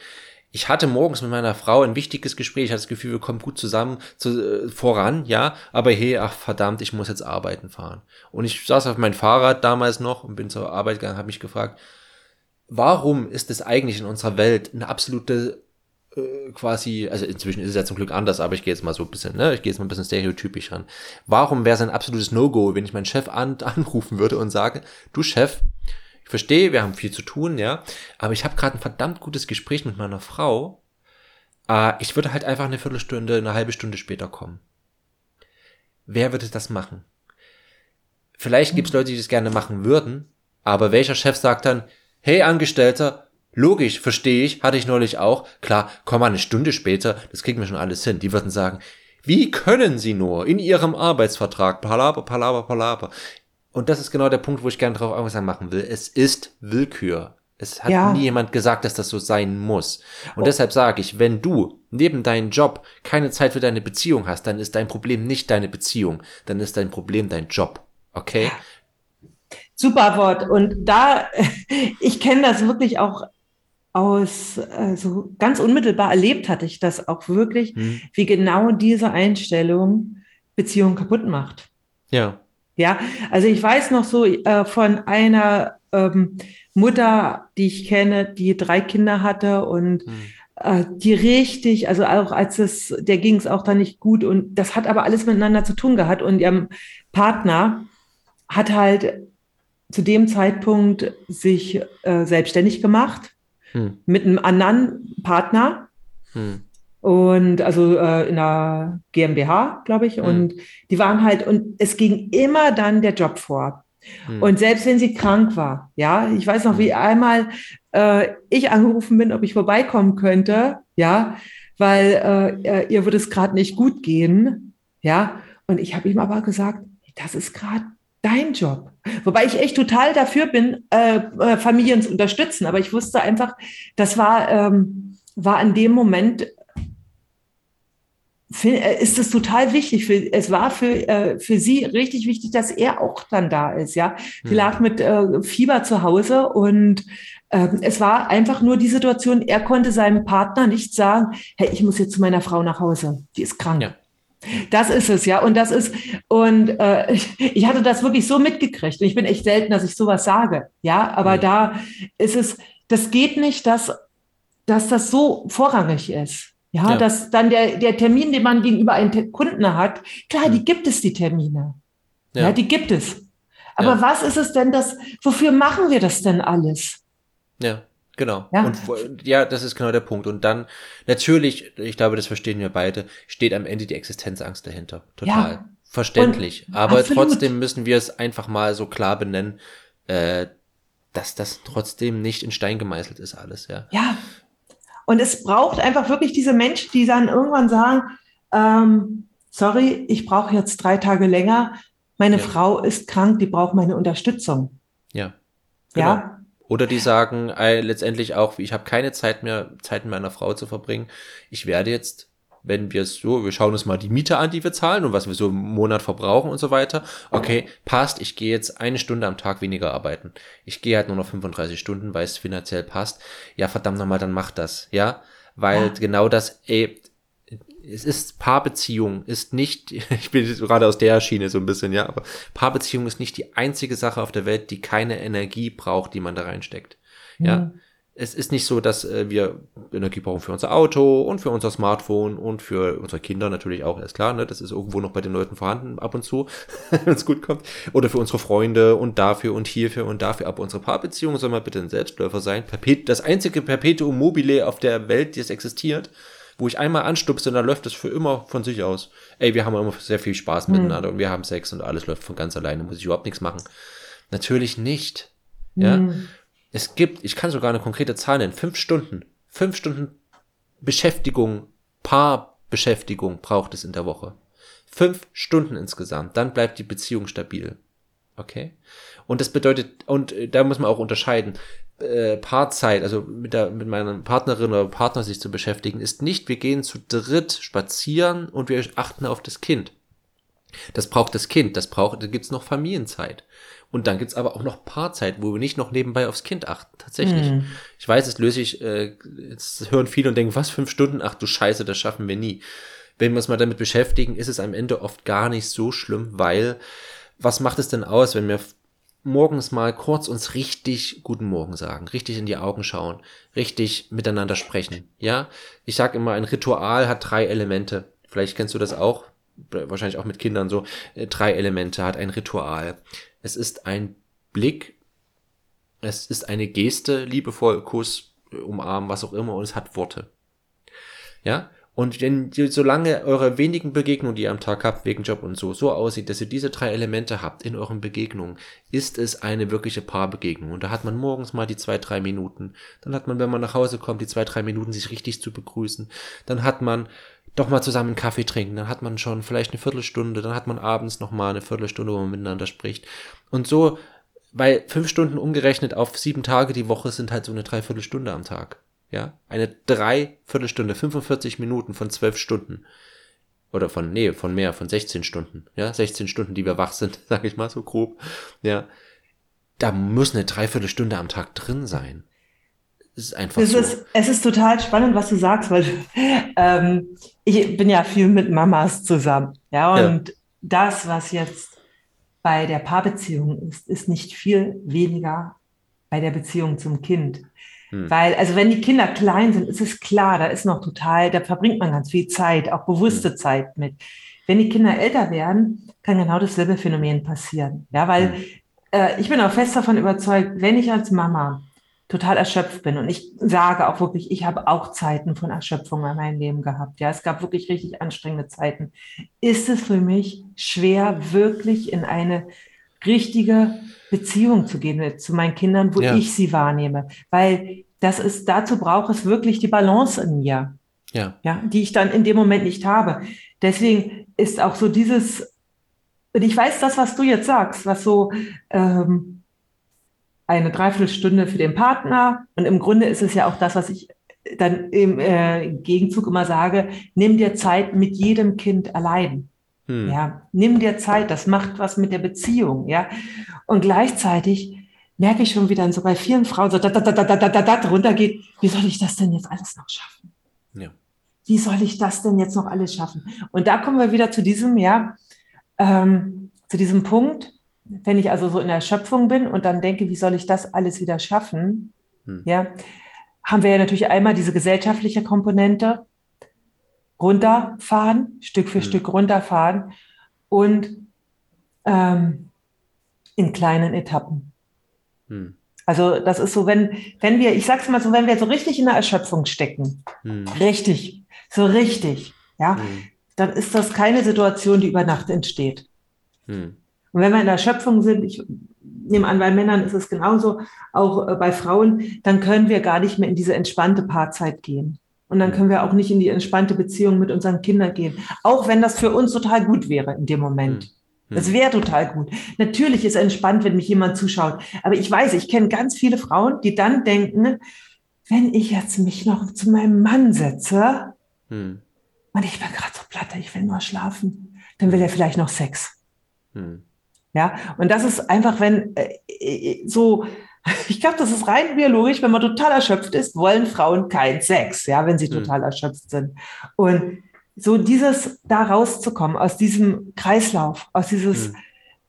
Ich hatte morgens mit meiner Frau ein wichtiges Gespräch. Ich hatte das Gefühl, wir kommen gut zusammen zu, äh, voran, ja. Aber hey, ach verdammt, ich muss jetzt arbeiten fahren. Und ich saß auf meinem Fahrrad damals noch und bin zur Arbeit gegangen, habe mich gefragt, warum ist es eigentlich in unserer Welt eine absolute äh, quasi, also inzwischen ist es ja zum Glück anders, aber ich gehe jetzt mal so ein bisschen, ne, ich gehe jetzt mal ein bisschen stereotypisch ran. Warum wäre es ein absolutes No-Go, wenn ich meinen Chef an, anrufen würde und sage, du Chef, verstehe, wir haben viel zu tun, ja, aber ich habe gerade ein verdammt gutes Gespräch mit meiner Frau. Äh, ich würde halt einfach eine Viertelstunde, eine halbe Stunde später kommen. Wer würde das machen? Vielleicht gibt es Leute, die das gerne machen würden, aber welcher Chef sagt dann, hey Angestellter, logisch, verstehe ich, hatte ich neulich auch, klar, komm mal eine Stunde später, das kriegen wir schon alles hin. Die würden sagen, wie können Sie nur in Ihrem Arbeitsvertrag, palaber, palaber, palaber. Und das ist genau der Punkt, wo ich gerne drauf aufmerksam machen will. Es ist Willkür. Es hat ja. nie jemand gesagt, dass das so sein muss. Und oh. deshalb sage ich, wenn du neben deinem Job keine Zeit für deine Beziehung hast, dann ist dein Problem nicht deine Beziehung, dann ist dein Problem dein Job. Okay? Super Wort. Und da, ich kenne das wirklich auch aus, also ganz unmittelbar erlebt hatte ich das auch wirklich, hm. wie genau diese Einstellung Beziehungen kaputt macht. Ja. Ja, also ich weiß noch so äh, von einer ähm, Mutter, die ich kenne, die drei Kinder hatte und mhm. äh, die richtig, also auch als es, der ging es auch da nicht gut und das hat aber alles miteinander zu tun gehabt und ihrem Partner hat halt zu dem Zeitpunkt sich äh, selbstständig gemacht mhm. mit einem anderen Partner. Mhm. Und also äh, in der GmbH, glaube ich. Mhm. Und die waren halt, und es ging immer dann der Job vor. Mhm. Und selbst wenn sie krank war, ja, ich weiß noch, wie hm. einmal äh, ich angerufen bin, ob ich vorbeikommen könnte, ja, weil äh, äh ihr würde es gerade nicht gut gehen, ja. Und ich habe ihm aber gesagt, das ist gerade dein Job. Wobei ich echt total dafür bin, äh, äh, Familien zu unterstützen. Aber ich wusste einfach, das war, ähm, war in dem Moment ist es total wichtig. Für, es war für, äh, für sie richtig wichtig, dass er auch dann da ist. Ja, sie hm. lag mit äh, Fieber zu Hause und äh, es war einfach nur die Situation. Er konnte seinem Partner nicht sagen: Hey, ich muss jetzt zu meiner Frau nach Hause. Die ist krank. Ja. Das ist es, ja. Und das ist, und äh, ich hatte das wirklich so mitgekriegt. Und ich bin echt selten, dass ich sowas sage. Ja, aber mhm. da ist es, das geht nicht, dass, dass das so vorrangig ist. Ja, ja, dass dann der, der Termin, den man gegenüber einem Kunden hat, klar, die hm. gibt es, die Termine. Ja, ja die gibt es. Aber ja. was ist es denn, das, wofür machen wir das denn alles? Ja, genau. Ja. Und ja, das ist genau der Punkt. Und dann, natürlich, ich glaube, das verstehen wir beide, steht am Ende die Existenzangst dahinter. Total. Ja. Verständlich. Und Aber absolut. trotzdem müssen wir es einfach mal so klar benennen, äh, dass das trotzdem nicht in Stein gemeißelt ist alles, ja. Ja, und es braucht einfach wirklich diese Menschen, die dann irgendwann sagen, ähm, sorry, ich brauche jetzt drei Tage länger. Meine ja. Frau ist krank, die braucht meine Unterstützung. Ja. Genau. Ja. Oder die sagen äh, letztendlich auch, ich habe keine Zeit mehr, Zeit mit meiner Frau zu verbringen. Ich werde jetzt wenn wir es so, wir schauen uns mal die Miete an, die wir zahlen und was wir so im Monat verbrauchen und so weiter. Okay, passt, ich gehe jetzt eine Stunde am Tag weniger arbeiten. Ich gehe halt nur noch 35 Stunden, weil es finanziell passt. Ja, verdammt nochmal, dann mach das, ja. Weil ja. genau das, ey, es ist Paarbeziehung, ist nicht, ich bin gerade aus der Schiene so ein bisschen, ja, aber Paarbeziehung ist nicht die einzige Sache auf der Welt, die keine Energie braucht, die man da reinsteckt. Ja. Mhm es ist nicht so, dass äh, wir Energie brauchen für unser Auto und für unser Smartphone und für unsere Kinder natürlich auch, ist klar, ne? Das ist irgendwo noch bei den Leuten vorhanden ab und zu, wenn es gut kommt. Oder für unsere Freunde und dafür und hierfür und dafür. Aber unsere Paarbeziehung soll mal bitte ein Selbstläufer sein. Das einzige Perpetuum mobile auf der Welt, die es existiert, wo ich einmal anstupse und dann läuft es für immer von sich aus. Ey, wir haben immer sehr viel Spaß mhm. miteinander und wir haben Sex und alles läuft von ganz alleine, muss ich überhaupt nichts machen. Natürlich nicht. Ja. Mhm. Es gibt, ich kann sogar eine konkrete Zahl nennen, fünf Stunden. Fünf Stunden Beschäftigung, Paarbeschäftigung braucht es in der Woche. Fünf Stunden insgesamt. Dann bleibt die Beziehung stabil. Okay? Und das bedeutet, und äh, da muss man auch unterscheiden, äh, Paarzeit, also mit, der, mit meiner Partnerin oder Partner sich zu beschäftigen, ist nicht, wir gehen zu dritt spazieren und wir achten auf das Kind. Das braucht das Kind, das braucht, da gibt's noch Familienzeit. Und dann gibt's aber auch noch Paarzeit, wo wir nicht noch nebenbei aufs Kind achten. Tatsächlich. Mhm. Ich weiß, es löse ich, äh, jetzt hören viele und denken, was, fünf Stunden? Ach du Scheiße, das schaffen wir nie. Wenn wir uns mal damit beschäftigen, ist es am Ende oft gar nicht so schlimm, weil was macht es denn aus, wenn wir morgens mal kurz uns richtig guten Morgen sagen, richtig in die Augen schauen, richtig miteinander sprechen. Ja, ich sag immer, ein Ritual hat drei Elemente. Vielleicht kennst du das auch, wahrscheinlich auch mit Kindern so. Äh, drei Elemente hat ein Ritual es ist ein Blick, es ist eine Geste, liebevoll, Kuss, umarmen, was auch immer, und es hat Worte. Ja? Und wenn, solange eure wenigen Begegnungen, die ihr am Tag habt, wegen Job und so, so aussieht, dass ihr diese drei Elemente habt in euren Begegnungen, ist es eine wirkliche Paarbegegnung. Und da hat man morgens mal die zwei, drei Minuten. Dann hat man, wenn man nach Hause kommt, die zwei, drei Minuten, sich richtig zu begrüßen. Dann hat man doch mal zusammen einen Kaffee trinken, dann hat man schon vielleicht eine Viertelstunde, dann hat man abends noch mal eine Viertelstunde, wo man miteinander spricht. Und so weil fünf Stunden umgerechnet auf sieben Tage die Woche sind halt so eine Dreiviertelstunde am Tag. Ja, eine Dreiviertelstunde, 45 Minuten von zwölf Stunden. Oder von, nee, von mehr, von 16 Stunden. Ja, 16 Stunden, die wir wach sind, sag ich mal so grob. Ja, da muss eine Dreiviertelstunde am Tag drin sein. Es ist einfach es so. Ist, es ist total spannend, was du sagst, weil ähm, ich bin ja viel mit Mamas zusammen. Ja, und ja. das, was jetzt bei der Paarbeziehung ist, ist nicht viel weniger bei der Beziehung zum Kind. Hm. Weil, also wenn die Kinder klein sind, ist es klar, da ist noch total, da verbringt man ganz viel Zeit, auch bewusste hm. Zeit mit. Wenn die Kinder älter werden, kann genau dasselbe Phänomen passieren. Ja, weil hm. äh, ich bin auch fest davon überzeugt, wenn ich als Mama total erschöpft bin. Und ich sage auch wirklich, ich habe auch Zeiten von Erschöpfung in meinem Leben gehabt. Ja, es gab wirklich richtig anstrengende Zeiten. Ist es für mich schwer, wirklich in eine richtige Beziehung zu gehen zu meinen Kindern, wo ja. ich sie wahrnehme? Weil das ist, dazu braucht es wirklich die Balance in mir. Ja. Ja, die ich dann in dem Moment nicht habe. Deswegen ist auch so dieses, und ich weiß das, was du jetzt sagst, was so, ähm, eine Dreiviertelstunde für den Partner. Und im Grunde ist es ja auch das, was ich dann im äh, Gegenzug immer sage, nimm dir Zeit mit jedem Kind allein. Hm. Ja, nimm dir Zeit, das macht was mit der Beziehung, ja. Und gleichzeitig merke ich schon, wie dann so bei vielen Frauen so da, da, da, da, da, da, da runtergeht, wie soll ich das denn jetzt alles noch schaffen? Ja. Wie soll ich das denn jetzt noch alles schaffen? Und da kommen wir wieder zu diesem, ja, ähm, zu diesem Punkt, wenn ich also so in der Schöpfung bin und dann denke, wie soll ich das alles wieder schaffen, hm. ja, haben wir ja natürlich einmal diese gesellschaftliche Komponente, runterfahren, Stück für hm. Stück runterfahren und ähm, in kleinen Etappen. Hm. Also das ist so, wenn, wenn wir, ich sag's mal so, wenn wir so richtig in der Erschöpfung stecken, hm. richtig, so richtig, ja, hm. dann ist das keine Situation, die über Nacht entsteht. Hm. Und wenn wir in der Schöpfung sind, ich nehme an, bei Männern ist es genauso, auch äh, bei Frauen, dann können wir gar nicht mehr in diese entspannte Paarzeit gehen. Und dann können wir auch nicht in die entspannte Beziehung mit unseren Kindern gehen. Auch wenn das für uns total gut wäre in dem Moment. Hm. Hm. Das wäre total gut. Natürlich ist entspannt, wenn mich jemand zuschaut. Aber ich weiß, ich kenne ganz viele Frauen, die dann denken, wenn ich jetzt mich noch zu meinem Mann setze, hm. und ich bin gerade so platt, ich will nur schlafen, dann will er vielleicht noch Sex. Hm. Ja, und das ist einfach, wenn äh, äh so, ich glaube, das ist rein biologisch, wenn man total erschöpft ist, wollen Frauen keinen Sex, ja, wenn sie mhm. total erschöpft sind. Und so dieses da rauszukommen aus diesem Kreislauf, aus dieses, mhm.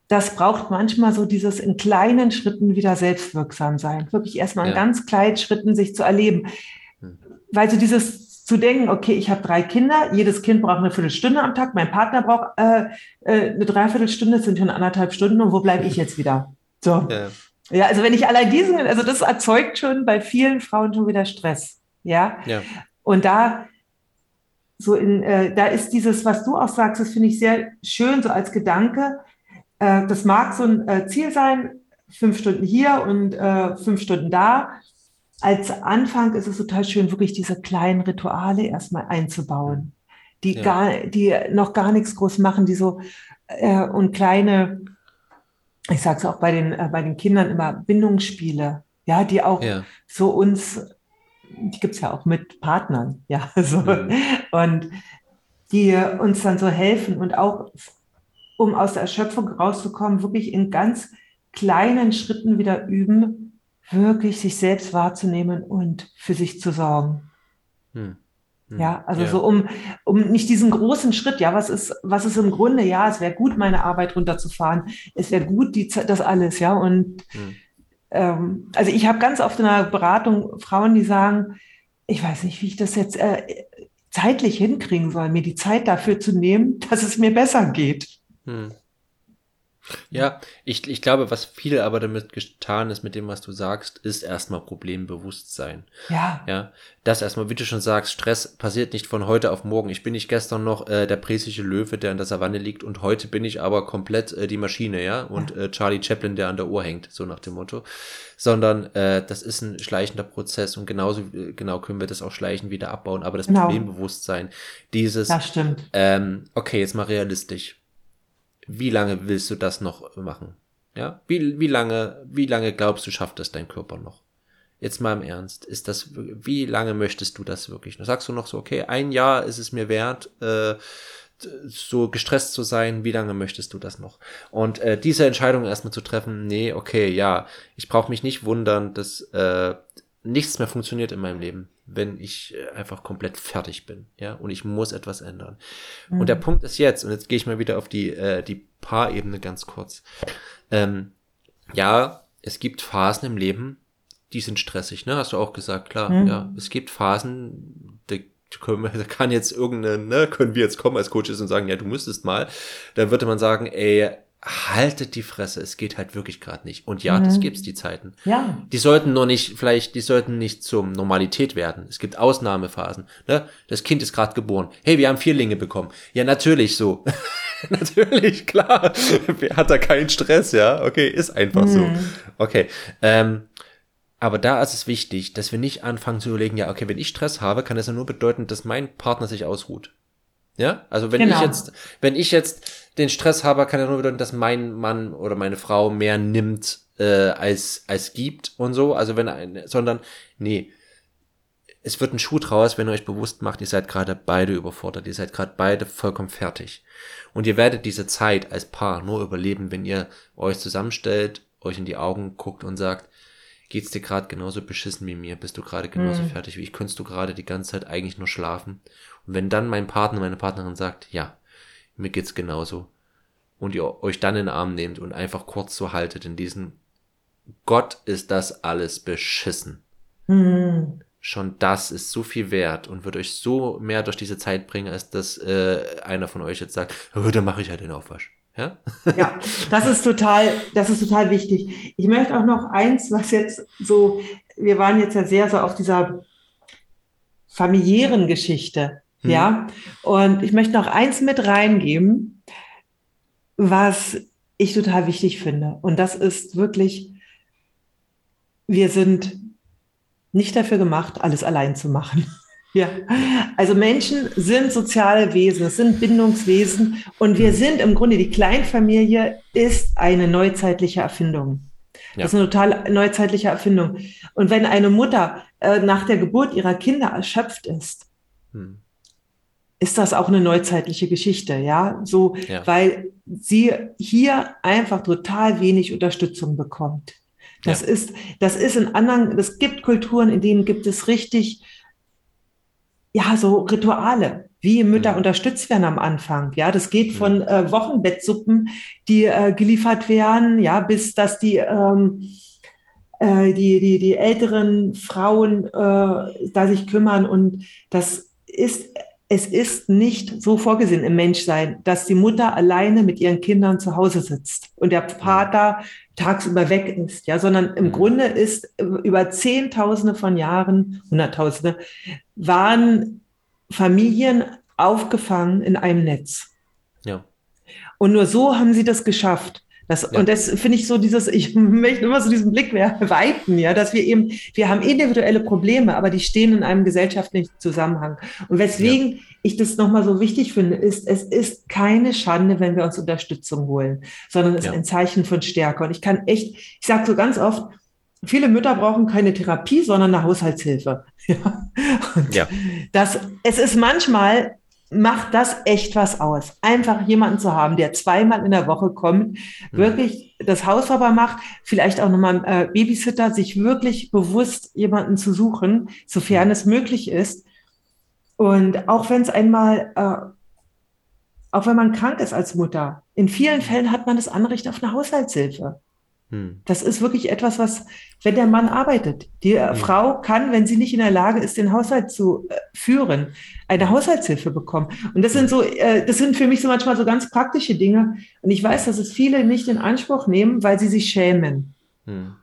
das braucht manchmal so dieses in kleinen Schritten wieder selbstwirksam sein, wirklich erstmal ja. in ganz kleinen Schritten sich zu erleben, mhm. weil so dieses zu denken, okay, ich habe drei Kinder, jedes Kind braucht eine Viertelstunde am Tag, mein Partner braucht äh, äh, eine Dreiviertelstunde, das sind schon anderthalb Stunden und wo bleibe ich jetzt wieder? So. Ja. ja, also wenn ich allein diesen, also das erzeugt schon bei vielen Frauen schon wieder Stress. Ja. ja. Und da so in, äh, da ist dieses, was du auch sagst, das finde ich sehr schön, so als Gedanke. Äh, das mag so ein äh, Ziel sein, fünf Stunden hier und fünf Stunden da als Anfang ist es total schön, wirklich diese kleinen Rituale erstmal einzubauen, die ja. gar, die noch gar nichts groß machen, die so äh, und kleine, ich sage es auch bei den, äh, bei den Kindern immer, Bindungsspiele, ja, die auch ja. so uns, die gibt es ja auch mit Partnern, ja, so, mhm. und die uns dann so helfen und auch, um aus der Erschöpfung rauszukommen, wirklich in ganz kleinen Schritten wieder üben, wirklich sich selbst wahrzunehmen und für sich zu sorgen. Hm. Hm. Ja, also ja. so um, um nicht diesen großen Schritt, ja, was ist, was ist im Grunde, ja, es wäre gut, meine Arbeit runterzufahren, es wäre gut, die, das alles, ja, und hm. ähm, also ich habe ganz oft in der Beratung Frauen, die sagen, ich weiß nicht, wie ich das jetzt äh, zeitlich hinkriegen soll, mir die Zeit dafür zu nehmen, dass es mir besser geht. Hm. Ja, ich, ich glaube, was viel aber damit getan ist, mit dem, was du sagst, ist erstmal Problembewusstsein. Ja. Ja. Das erstmal, wie du schon sagst, Stress passiert nicht von heute auf morgen. Ich bin nicht gestern noch äh, der presische Löwe, der in der Savanne liegt und heute bin ich aber komplett äh, die Maschine, ja, und ja. Äh, Charlie Chaplin, der an der Uhr hängt, so nach dem Motto. Sondern äh, das ist ein schleichender Prozess und genauso äh, genau können wir das auch schleichend wieder abbauen. Aber das genau. Problembewusstsein, dieses, das stimmt. Ähm, okay, jetzt mal realistisch wie lange willst du das noch machen? Ja, wie, wie lange, wie lange glaubst du, schafft es dein Körper noch? Jetzt mal im Ernst, ist das, wie lange möchtest du das wirklich? Du sagst du noch so, okay, ein Jahr ist es mir wert, äh, so gestresst zu sein, wie lange möchtest du das noch? Und äh, diese Entscheidung erstmal zu treffen, nee, okay, ja, ich brauche mich nicht wundern, dass äh, nichts mehr funktioniert in meinem Leben, wenn ich äh, einfach komplett fertig bin, ja, und ich muss etwas ändern. Mhm. Und der Punkt ist jetzt, und jetzt gehe ich mal wieder auf die, äh, die Paarebene ganz kurz. Ähm, ja, es gibt Phasen im Leben, die sind stressig, ne? Hast du auch gesagt, klar, mhm. ja. Es gibt Phasen, da, können wir, da kann jetzt irgendeine, ne, können wir jetzt kommen als Coaches und sagen, ja, du müsstest mal. Dann würde man sagen, ey, haltet die Fresse, es geht halt wirklich gerade nicht. Und ja, mhm. das gibt's die Zeiten. Ja. Die sollten nur nicht, vielleicht, die sollten nicht zum Normalität werden. Es gibt Ausnahmephasen. Ne? Das Kind ist gerade geboren. Hey, wir haben Vierlinge bekommen. Ja, natürlich so. natürlich, klar. Wer hat da keinen Stress, ja? Okay, ist einfach mhm. so. Okay. Ähm, aber da ist es wichtig, dass wir nicht anfangen zu überlegen, ja, okay, wenn ich Stress habe, kann das ja nur bedeuten, dass mein Partner sich ausruht. Ja, also wenn genau. ich jetzt, wenn ich jetzt den Stress habe, kann ja nur bedeuten, dass mein Mann oder meine Frau mehr nimmt äh, als als gibt und so. Also wenn ein, sondern nee, es wird ein Schuh draus, wenn ihr euch bewusst macht, ihr seid gerade beide überfordert, ihr seid gerade beide vollkommen fertig und ihr werdet diese Zeit als Paar nur überleben, wenn ihr euch zusammenstellt, euch in die Augen guckt und sagt, geht's dir gerade genauso beschissen wie mir? Bist du gerade genauso mhm. fertig wie ich? Könntest du gerade die ganze Zeit eigentlich nur schlafen? Und wenn dann mein Partner, meine Partnerin sagt, ja, mir geht's genauso. Und ihr euch dann in den Arm nehmt und einfach kurz so haltet in diesen Gott ist das alles beschissen. Mhm. Schon das ist so viel wert und wird euch so mehr durch diese Zeit bringen, als dass äh, einer von euch jetzt sagt, oh, dann mache ich halt den Aufwasch. Ja? ja, das ist total, das ist total wichtig. Ich möchte auch noch eins, was jetzt so, wir waren jetzt ja sehr so auf dieser familiären Geschichte. Hm. Ja, und ich möchte noch eins mit reingeben, was ich total wichtig finde. Und das ist wirklich, wir sind nicht dafür gemacht, alles allein zu machen. Ja, also Menschen sind soziale Wesen, es sind Bindungswesen und wir sind im Grunde, die Kleinfamilie ist eine neuzeitliche Erfindung. Ja. Das ist eine total neuzeitliche Erfindung. Und wenn eine Mutter äh, nach der Geburt ihrer Kinder erschöpft ist, hm ist das auch eine neuzeitliche Geschichte, ja, so, ja. weil sie hier einfach total wenig Unterstützung bekommt. Das ja. ist, das ist in anderen, es gibt Kulturen, in denen gibt es richtig, ja, so Rituale, wie Mütter mhm. unterstützt werden am Anfang. Ja, das geht von äh, Wochenbettsuppen, die äh, geliefert werden, ja, bis dass die, ähm, äh, die, die, die älteren Frauen äh, da sich kümmern und das ist es ist nicht so vorgesehen im Menschsein, dass die Mutter alleine mit ihren Kindern zu Hause sitzt und der Vater tagsüber weg ist, ja, sondern im mhm. Grunde ist über Zehntausende von Jahren, Hunderttausende, waren Familien aufgefangen in einem Netz. Ja. Und nur so haben sie das geschafft. Das, ja. Und das finde ich so dieses, ich möchte immer so diesen Blick weiten, ja, dass wir eben, wir haben individuelle Probleme, aber die stehen in einem gesellschaftlichen Zusammenhang. Und weswegen ja. ich das nochmal so wichtig finde, ist, es ist keine Schande, wenn wir uns Unterstützung holen, sondern es ja. ist ein Zeichen von Stärke. Und ich kann echt, ich sage so ganz oft, viele Mütter brauchen keine Therapie, sondern eine Haushaltshilfe. Ja. ja. Das, es ist manchmal macht das echt was aus. Einfach jemanden zu haben, der zweimal in der Woche kommt, mhm. wirklich das Haus sauber macht, vielleicht auch nochmal äh, Babysitter, sich wirklich bewusst jemanden zu suchen, sofern mhm. es möglich ist. Und auch wenn es einmal, äh, auch wenn man krank ist als Mutter, in vielen mhm. Fällen hat man das Anrecht auf eine Haushaltshilfe. Hm. Das ist wirklich etwas, was, wenn der Mann arbeitet, die hm. Frau kann, wenn sie nicht in der Lage ist, den Haushalt zu äh, führen, eine Haushaltshilfe bekommen. Und das sind so, äh, das sind für mich so manchmal so ganz praktische Dinge. Und ich weiß, dass es viele nicht in Anspruch nehmen, weil sie sich schämen. Hm.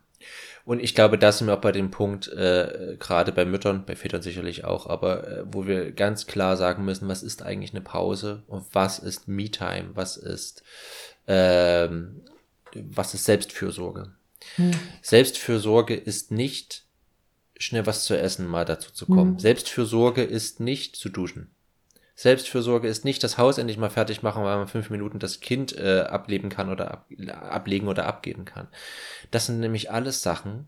Und ich glaube, da sind wir auch bei dem Punkt, äh, gerade bei Müttern, bei Vätern sicherlich auch, aber äh, wo wir ganz klar sagen müssen, was ist eigentlich eine Pause und was ist Me-Time, was ist ähm, was ist Selbstfürsorge? Hm. Selbstfürsorge ist nicht schnell was zu essen mal dazu zu kommen. Hm. Selbstfürsorge ist nicht zu duschen. Selbstfürsorge ist nicht das Haus endlich mal fertig machen, weil man fünf Minuten das Kind äh, ableben kann oder ab, ablegen oder abgeben kann. Das sind nämlich alles Sachen,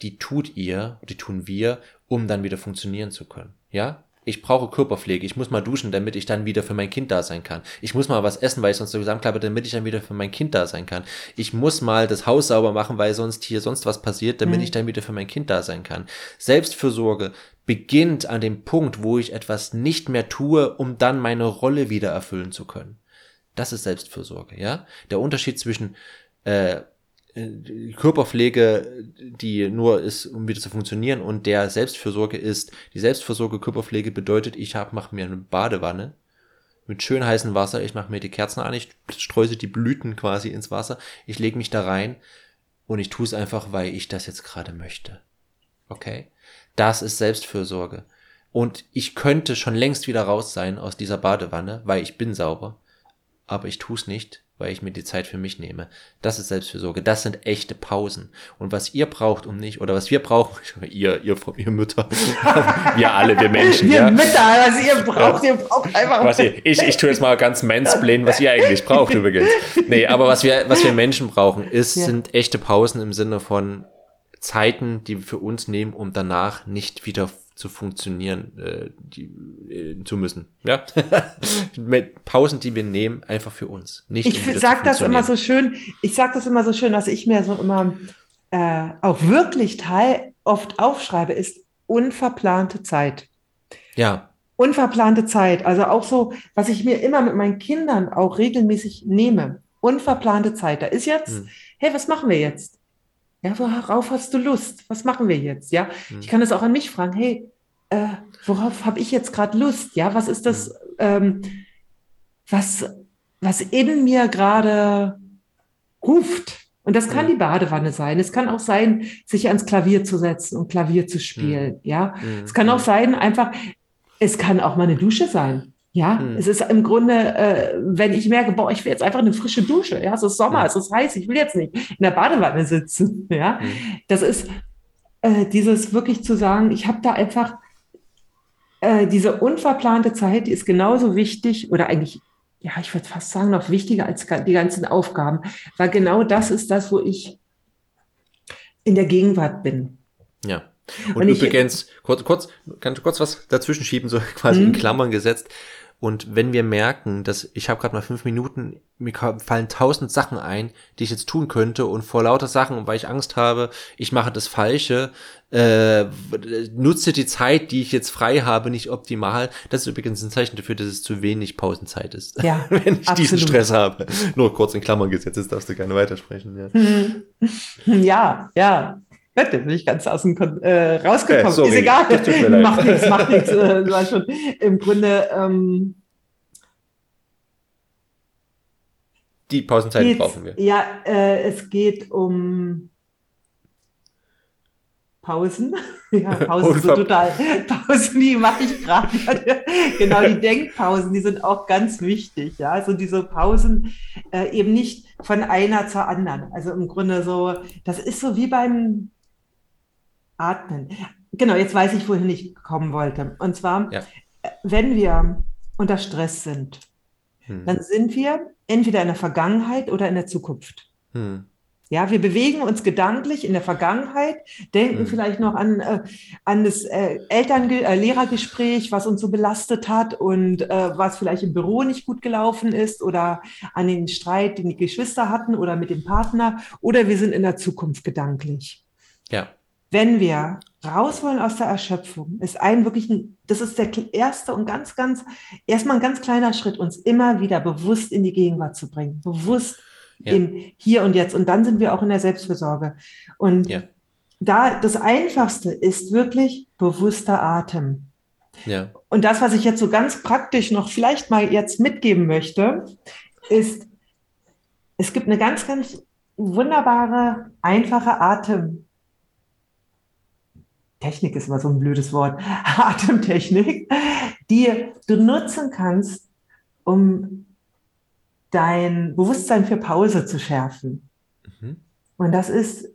die tut ihr, die tun wir, um dann wieder funktionieren zu können. Ja? Ich brauche Körperpflege, ich muss mal duschen, damit ich dann wieder für mein Kind da sein kann. Ich muss mal was essen, weil ich sonst so zusammenklappe, damit ich dann wieder für mein Kind da sein kann. Ich muss mal das Haus sauber machen, weil sonst hier sonst was passiert, damit mhm. ich dann wieder für mein Kind da sein kann. Selbstfürsorge beginnt an dem Punkt, wo ich etwas nicht mehr tue, um dann meine Rolle wieder erfüllen zu können. Das ist Selbstfürsorge, ja? Der Unterschied zwischen äh, Körperpflege, die nur ist, um wieder zu funktionieren und der Selbstfürsorge ist, die Selbstfürsorge Körperpflege bedeutet, ich hab, mach mir eine Badewanne mit schön heißem Wasser, ich mache mir die Kerzen an, ich streuse die Blüten quasi ins Wasser, ich lege mich da rein und ich tue es einfach, weil ich das jetzt gerade möchte. Okay? Das ist Selbstfürsorge. Und ich könnte schon längst wieder raus sein aus dieser Badewanne, weil ich bin sauber, aber ich tue es nicht, weil ich mir die Zeit für mich nehme. Das ist Selbstfürsorge. Das sind echte Pausen. Und was ihr braucht, um nicht, oder was wir brauchen, ihr, ihr, ihr Mütter, wir alle, wir Menschen. Wir ja. Mütter, was ihr braucht, ihr braucht einfach. Was ihr, ich, ich tue jetzt mal ganz mansplain, was ihr eigentlich braucht übrigens. Nee, aber was wir, was wir Menschen brauchen, ist, ja. sind echte Pausen im Sinne von Zeiten, die wir für uns nehmen, um danach nicht wieder zu funktionieren äh, die, äh, zu müssen. Ja, mit Pausen, die wir nehmen, einfach für uns. Nicht ich um sag das immer so schön. Ich sag das immer so schön, dass ich mir so immer äh, auch wirklich teil oft aufschreibe, ist unverplante Zeit. Ja. Unverplante Zeit. Also auch so, was ich mir immer mit meinen Kindern auch regelmäßig nehme. Unverplante Zeit. Da ist jetzt, hm. hey, was machen wir jetzt? Ja, worauf hast du Lust? Was machen wir jetzt? Ja, mhm. ich kann das auch an mich fragen. Hey, äh, worauf habe ich jetzt gerade Lust? Ja, was ist das, mhm. ähm, was, was in mir gerade ruft? Und das kann mhm. die Badewanne sein. Es kann auch sein, sich ans Klavier zu setzen und Klavier zu spielen. Mhm. Ja, es kann auch sein, einfach, es kann auch mal eine Dusche sein. Ja, hm. es ist im Grunde, äh, wenn ich merke, boah, ich will jetzt einfach eine frische Dusche. Ja, es ist Sommer, ja. es ist heiß, ich will jetzt nicht in der Badewanne sitzen. Ja, hm. das ist äh, dieses wirklich zu sagen, ich habe da einfach äh, diese unverplante Zeit, die ist genauso wichtig oder eigentlich, ja, ich würde fast sagen, noch wichtiger als die ganzen Aufgaben, weil genau das ist das, wo ich in der Gegenwart bin. Ja. Und, und übrigens, ich, kurz, kurz, kannst du kurz was dazwischen schieben, so quasi in mhm. Klammern gesetzt. Und wenn wir merken, dass ich habe gerade mal fünf Minuten, mir fallen tausend Sachen ein, die ich jetzt tun könnte und vor lauter Sachen, weil ich Angst habe, ich mache das Falsche, äh, nutze die Zeit, die ich jetzt frei habe, nicht optimal. Das ist übrigens ein Zeichen dafür, dass es zu wenig Pausenzeit ist. Ja, wenn ich absolut. diesen Stress habe. Nur kurz in Klammern gesetzt, jetzt darfst du gerne weitersprechen. Ja, ja. ja. Hätte nicht ganz aus dem Kon äh, rausgekommen. Okay, ist egal. macht nichts, macht nichts. Äh, schon im Grunde. Ähm, die Pausenzeit brauchen wir. Ja, äh, es geht um Pausen. ja, Pausen sind total. Pausen, die mache ich gerade. genau, die Denkpausen, die sind auch ganz wichtig. Ja, also diese Pausen äh, eben nicht von einer zur anderen. Also im Grunde so, das ist so wie beim Atmen. Genau, jetzt weiß ich, wohin ich kommen wollte. Und zwar, ja. wenn wir unter Stress sind, hm. dann sind wir entweder in der Vergangenheit oder in der Zukunft. Hm. Ja, wir bewegen uns gedanklich in der Vergangenheit, denken hm. vielleicht noch an, äh, an das äh, Eltern äh, was uns so belastet hat und äh, was vielleicht im Büro nicht gut gelaufen ist oder an den Streit, den die Geschwister hatten oder mit dem Partner oder wir sind in der Zukunft gedanklich. Ja wenn wir raus wollen aus der Erschöpfung, ist ein wirklich, ein, das ist der erste und ganz, ganz, erstmal ein ganz kleiner Schritt, uns immer wieder bewusst in die Gegenwart zu bringen, bewusst ja. im Hier und Jetzt. Und dann sind wir auch in der Selbstfürsorge. Und ja. da, das Einfachste ist wirklich bewusster Atem. Ja. Und das, was ich jetzt so ganz praktisch noch vielleicht mal jetzt mitgeben möchte, ist, es gibt eine ganz, ganz wunderbare, einfache Atem. Technik ist immer so ein blödes Wort, Atemtechnik, die du nutzen kannst, um dein Bewusstsein für Pause zu schärfen. Mhm. Und das ist,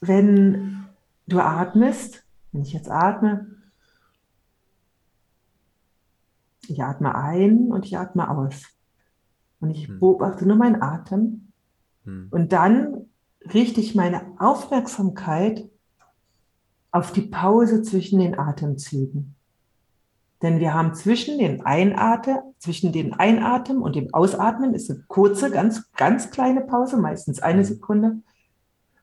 wenn du atmest, wenn ich jetzt atme, Ich atme ein und ich atme aus. Und ich Hm. beobachte nur meinen Atem. Hm. Und dann richte ich meine Aufmerksamkeit auf die Pause zwischen den Atemzügen. Denn wir haben zwischen den Einatmen, zwischen den Einatmen und dem Ausatmen ist eine kurze, ganz, ganz kleine Pause, meistens eine Mhm. Sekunde.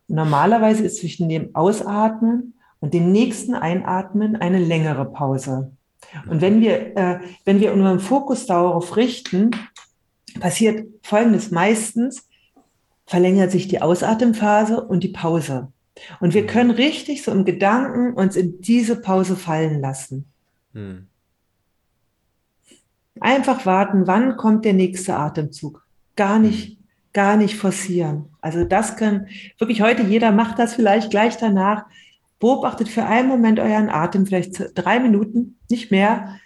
Und normalerweise ist zwischen dem Ausatmen und dem nächsten Einatmen eine längere Pause. Und wenn wir, äh, wenn wir unseren Fokus darauf richten, passiert Folgendes meistens, verlängert sich die Ausatemphase und die Pause. Und wir können richtig so im Gedanken uns in diese Pause fallen lassen. Hm. Einfach warten, wann kommt der nächste Atemzug. Gar nicht, gar nicht forcieren. Also das kann wirklich heute jeder macht das vielleicht gleich danach. Beobachtet für einen Moment euren Atem, vielleicht drei Minuten, nicht mehr,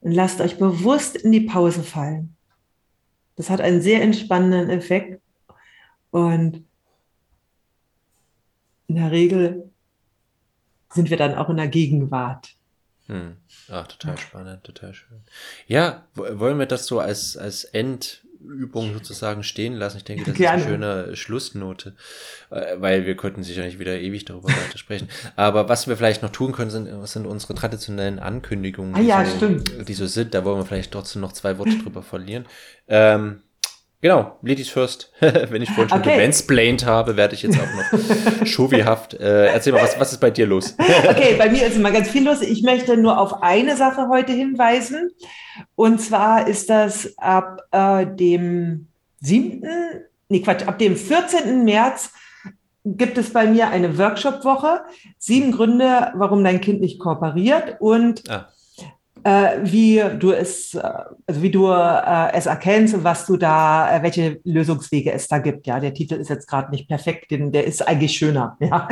und lasst euch bewusst in die Pause fallen. Das hat einen sehr entspannenden Effekt und in der Regel sind wir dann auch in der Gegenwart. Hm. Ach, total spannend, total schön. Ja, wollen wir das so als, als Endübung sozusagen stehen lassen? Ich denke, das Gerne. ist eine schöne Schlussnote, äh, weil wir könnten sicher nicht wieder ewig darüber weiter sprechen. Aber was wir vielleicht noch tun können, sind, sind unsere traditionellen Ankündigungen, Ah ja, die, so, stimmt. die so sind. Da wollen wir vielleicht trotzdem noch zwei Worte drüber verlieren. Ähm, Genau, Ladies first. Wenn ich vorhin schon Okay. gemansplained habe, werde ich jetzt auch noch chauvihaft. Äh, erzähl mal, was, was ist bei dir los? Okay, bei mir ist immer ganz viel los. Ich möchte nur auf eine Sache heute hinweisen. Und zwar ist das ab äh, dem 7., nee Quatsch, ab dem 14. März gibt es bei mir eine Workshop-Woche. Sieben Gründe, warum dein Kind nicht kooperiert und Ah. Äh, wie du es, äh, also wie du äh, es erkennst und was du da, welche Lösungswege es da gibt. Ja, der Titel ist jetzt gerade nicht perfekt, denn der ist eigentlich schöner. Ja,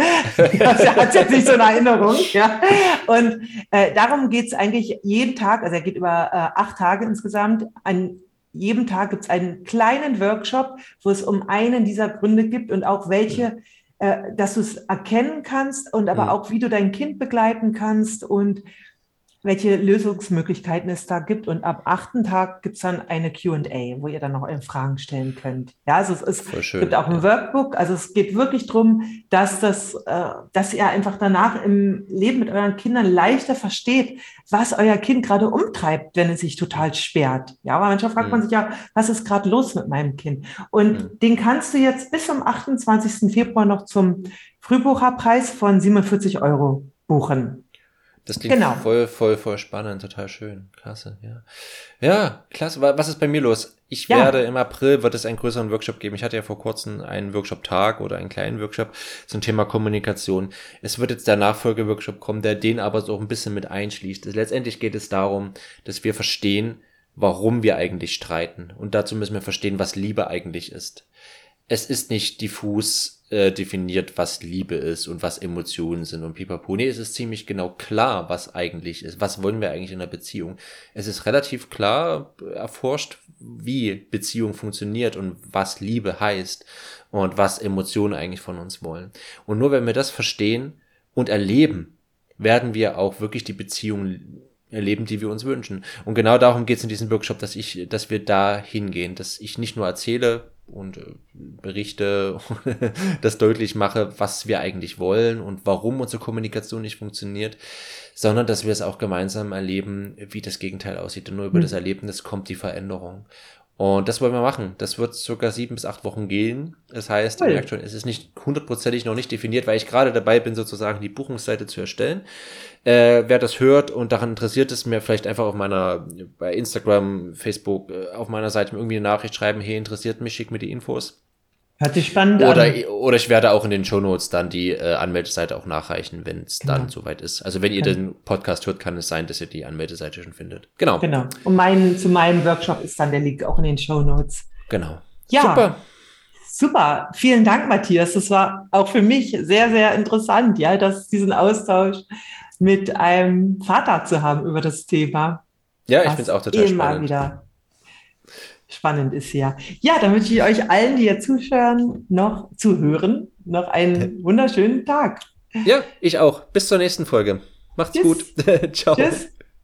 er hat jetzt nicht so eine Erinnerung. Ja, und äh, darum geht es eigentlich jeden Tag. Also er geht über äh, acht Tage insgesamt. An jedem Tag gibt es einen kleinen Workshop, wo es um einen dieser Gründe gibt und auch welche, äh, dass du es erkennen kannst und aber Mhm. auch wie du dein Kind begleiten kannst und welche Lösungsmöglichkeiten es da gibt. Und ab achten Tag gibt es dann eine QA, wo ihr dann noch eure Fragen stellen könnt. Ja, also es ist, schön. gibt auch ein Workbook. Also es geht wirklich darum, dass, das, äh, dass ihr einfach danach im Leben mit euren Kindern leichter versteht, was euer Kind gerade umtreibt, wenn es sich total sperrt. Ja, aber manchmal fragt man Mhm. sich ja, was ist gerade los mit meinem Kind? Und Mhm. den kannst du jetzt bis zum 28. Februar noch zum Frühbucherpreis von 47 Euro buchen. Das klingt Genau. voll, voll, voll spannend, total schön. Klasse, ja. Ja, klasse. Wa- Was ist bei mir los? Ich Ja. werde im April wird es einen größeren Workshop geben. Ich hatte ja vor kurzem einen Workshop-Tag oder einen kleinen Workshop zum Thema Kommunikation. Es wird jetzt der Nachfolgeworkshop kommen, der den aber so ein bisschen mit einschließt. Letztendlich geht es darum, dass wir verstehen, warum wir eigentlich streiten. Und dazu müssen wir verstehen, was Liebe eigentlich ist. Es ist nicht diffus äh, definiert, was Liebe ist und was Emotionen sind und pipapo. Nee, es ist ziemlich genau klar, was eigentlich ist. Was wollen wir eigentlich in einer Beziehung? Es ist relativ klar erforscht, wie Beziehung funktioniert und was Liebe heißt und was Emotionen eigentlich von uns wollen. Und nur wenn wir das verstehen und erleben, werden wir auch wirklich die Beziehung erleben, die wir uns wünschen. Und genau darum geht es in diesem Workshop, dass ich, dass wir da hingehen, dass ich nicht nur erzähle und äh, berichte, das deutlich mache, was wir eigentlich wollen und warum unsere Kommunikation nicht funktioniert, sondern dass wir es auch gemeinsam erleben, wie das Gegenteil aussieht. Und nur über Mhm. das Erlebnis kommt die Veränderung. Und das wollen wir machen. Das wird circa sieben bis acht Wochen gehen. Das heißt, ihr merkt schon, es ist nicht hundertprozentig noch nicht definiert, weil ich gerade dabei bin, sozusagen die Buchungsseite zu erstellen. Äh, wer das hört und daran interessiert ist, mir vielleicht einfach auf meiner, bei Instagram, Facebook, äh, auf meiner Seite irgendwie eine Nachricht schreiben, hey, interessiert mich, schick mir die Infos. Hört sich spannend Oder, an. oder ich werde auch in den Shownotes dann die äh, Anmeldeseite auch nachreichen, wenn es dann Genau. soweit ist. Also wenn ihr Genau. den Podcast hört, kann es sein, dass ihr die Anmeldeseite schon findet. Genau. Genau. Und mein, zu meinem Workshop ist dann der Link auch in den Show Notes. Genau. Ja. Super. Super, vielen Dank, Matthias. Das war auch für mich sehr, sehr interessant, ja, dass diesen Austausch mit einem Vater zu haben über das Thema. Ja, ich finde es auch total immer spannend. wieder spannend ist ja. Ja, dann wünsche ich euch allen, die jetzt zuhören, noch zuhören, noch einen wunderschönen Tag. Ja, ich auch. Bis zur nächsten Folge. Macht's Tschüss. gut. Ciao. Tschüss.